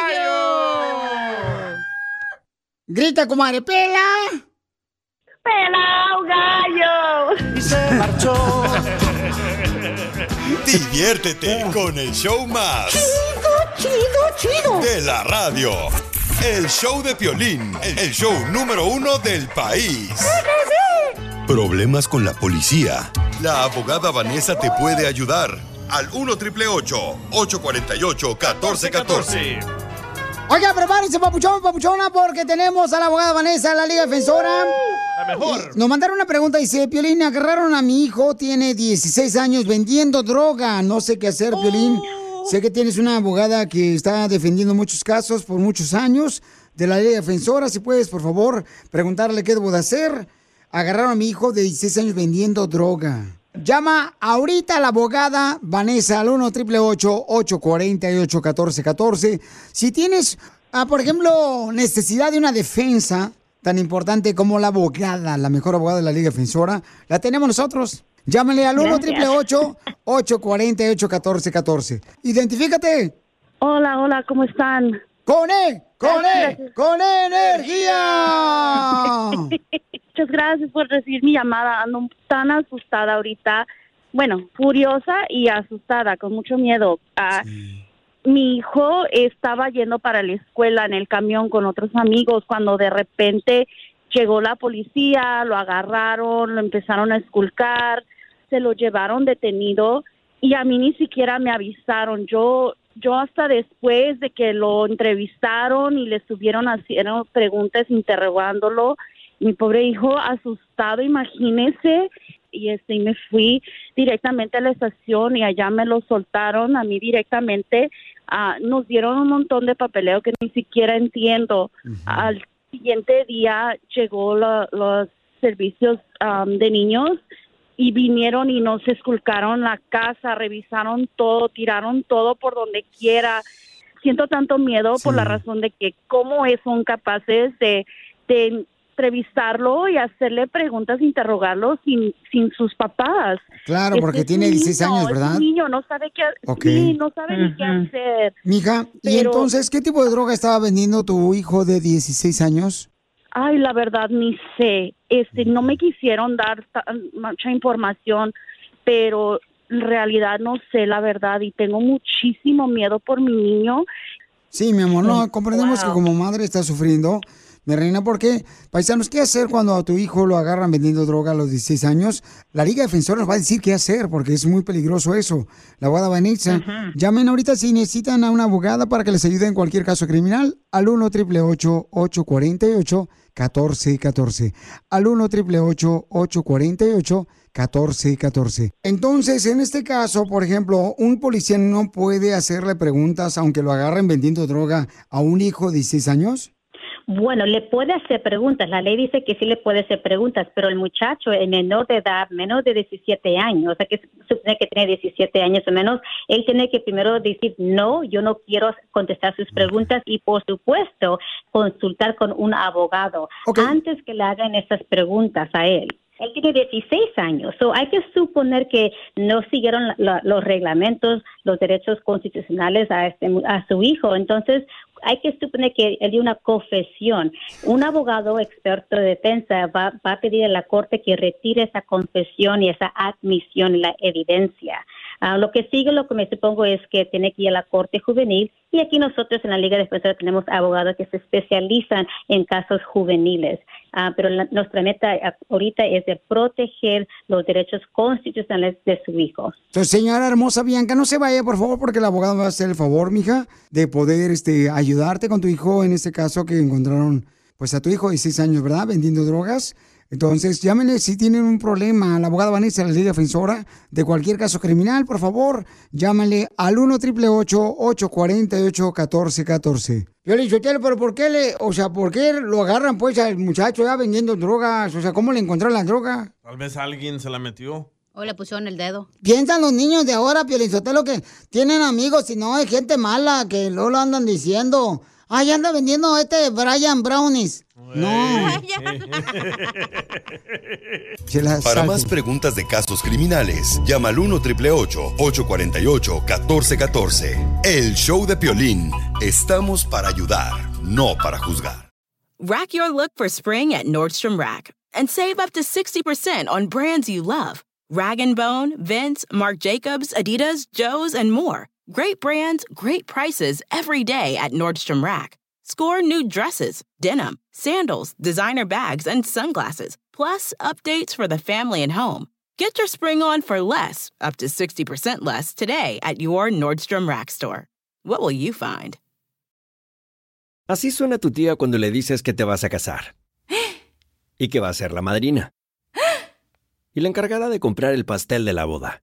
¡Gallo! Grita, comadre, ¡pela! ¡Pelao, gallo! Y se marchó. Diviértete con el show más. Chido, chido, chido. De la radio. El show de Piolín, el show número uno del país. Problemas con la policía. La abogada Vanessa te puede ayudar. Al 1 triple 848 1414. Oiga, prepárense, papuchón, papuchona, porque tenemos a la abogada Vanessa de la Liga Defensora. La mejor. Nos mandaron una pregunta, dice, Piolín, agarraron a mi hijo, tiene 16 años, vendiendo droga. No sé qué hacer, Piolín. Sé que tienes una abogada que está defendiendo muchos casos por muchos años de la Liga Defensora. Si puedes, por favor, preguntarle qué debo de hacer. Agarraron a mi hijo de 16 años vendiendo droga. Llama ahorita a la abogada Vanessa al 1 888 848 1414 Si tienes, ah, por ejemplo, necesidad de una defensa tan importante como la abogada, la mejor abogada de la Liga Defensora, la tenemos nosotros. Llámale al 1 Gracias. 888 848 1414 Identifícate. Hola, hola, ¿cómo están? ¡Con E! ¡Con E! ¡Con energía! Muchas gracias por recibir mi llamada. Ando tan asustada ahorita. Bueno, furiosa y asustada, con mucho miedo. Ah, Mi hijo estaba yendo para la escuela en el camión con otros amigos cuando de repente llegó la policía, lo agarraron, lo empezaron a esculcar, se lo llevaron detenido y a mí ni siquiera me avisaron. Yo yo hasta después de que lo entrevistaron y le estuvieron haciendo preguntas interrogándolo, mi pobre hijo asustado, imagínese, y este me fui directamente a la estación y allá me lo soltaron a mí directamente. Ah, nos dieron un montón de papeleo que ni siquiera entiendo. Al siguiente día llegó la- los servicios am, de niños y vinieron y nos esculcaron la casa, revisaron todo, tiraron todo por donde quiera. Siento tanto miedo por la razón de que cómo es- son capaces de, de entrevistarlo y hacerle preguntas, interrogarlo sin, sin sus papás. Claro, Este porque tiene un 16 niño, años, es un ¿verdad? niño no sabe qué, Ok. sí, no sabe ni qué hacer. Mija, ¿y Pero- entonces qué tipo de droga estaba vendiendo tu hijo de 16 años? Ay, la verdad ni sé. Este, no me quisieron dar tan- mucha información, pero en realidad no sé la verdad y tengo muchísimo miedo por mi niño. Sí, mi amor, no, comprendemos que Wow. como madre está sufriendo, mi reina, porque, paisanos, ¿qué hacer cuando a tu hijo lo agarran vendiendo droga a los 16 años? La Liga Defensora nos va a decir qué hacer, porque es muy peligroso eso. La abogada Vanessa, llamen ahorita si necesitan a una abogada para que les ayude en cualquier caso criminal al 1 888 848 1414 Al 1 888 848 1414 Entonces, en este caso, por ejemplo, un policía no puede hacerle preguntas aunque lo agarren vendiendo droga a un hijo de 16 años. Bueno, le puede hacer preguntas. La ley dice que sí le puede hacer preguntas, pero el muchacho en menor de edad, menos de 17 años, o sea que supone que tiene 17 años o menos, él tiene que primero decir, no, yo no quiero contestar sus preguntas y, por supuesto, consultar con un abogado antes que le hagan esas preguntas a él. Él tiene 16 años, so hay que suponer que no siguieron la- la- los reglamentos, los derechos constitucionales a, este, a su hijo. Entonces, hay que suponer que él dio una confesión. Un abogado experto de defensa va, va a pedir a la corte que retire esa confesión y esa admisión y la evidencia. Ah, lo que sigue, lo que me supongo es que tiene que ir a la corte juvenil y aquí nosotros en la Liga Defensora tenemos abogados que se especializan en casos juveniles. Ah, pero nuestra meta ah, ahorita es de proteger los derechos constitucionales de su hijo. Entonces, señora hermosa Bianca, no se vaya, por favor, porque el abogado va a hacer el favor, mija, de poder este, ayudarte con tu hijo, en este caso que encontraron, pues a tu hijo de 16 años, ¿verdad? Vendiendo drogas. Entonces, llámenle si tienen un problema a la abogada Vanessa, la ley defensora de cualquier caso criminal, por favor, llámale al 1 888 848 1414 Yo le dije, pero ¿por qué le, o sea, por qué lo agarran pues al muchacho ya vendiendo drogas? O sea, ¿cómo le encontraron la droga? Tal vez alguien se la metió. O le pusieron el dedo. Piensan los niños de ahora, Piolizotelo, que tienen amigos y no hay gente mala que luego lo andan diciendo. Ay, anda vendiendo este Brian Brownies. No. Para más preguntas de casos criminales, llama al 1 848 1414 El show de Piolín. Estamos para ayudar, no para juzgar. Rack your look for spring at Nordstrom Rack and save up to 60% on brands you love. Rag & Bone, Vince, Marc Jacobs, Adidas, Joe's, and more. Great brands, great prices every day at Nordstrom Rack. Score new dresses, denim, sandals, designer bags, and sunglasses, plus updates for the family and home. Get your spring on for less, up to 60% less, today at your Nordstrom Rack store. What will you find? Así suena tu tía cuando le dices que te vas a casar. Y que va a ser la madrina. Y la encargada de comprar el pastel de la boda.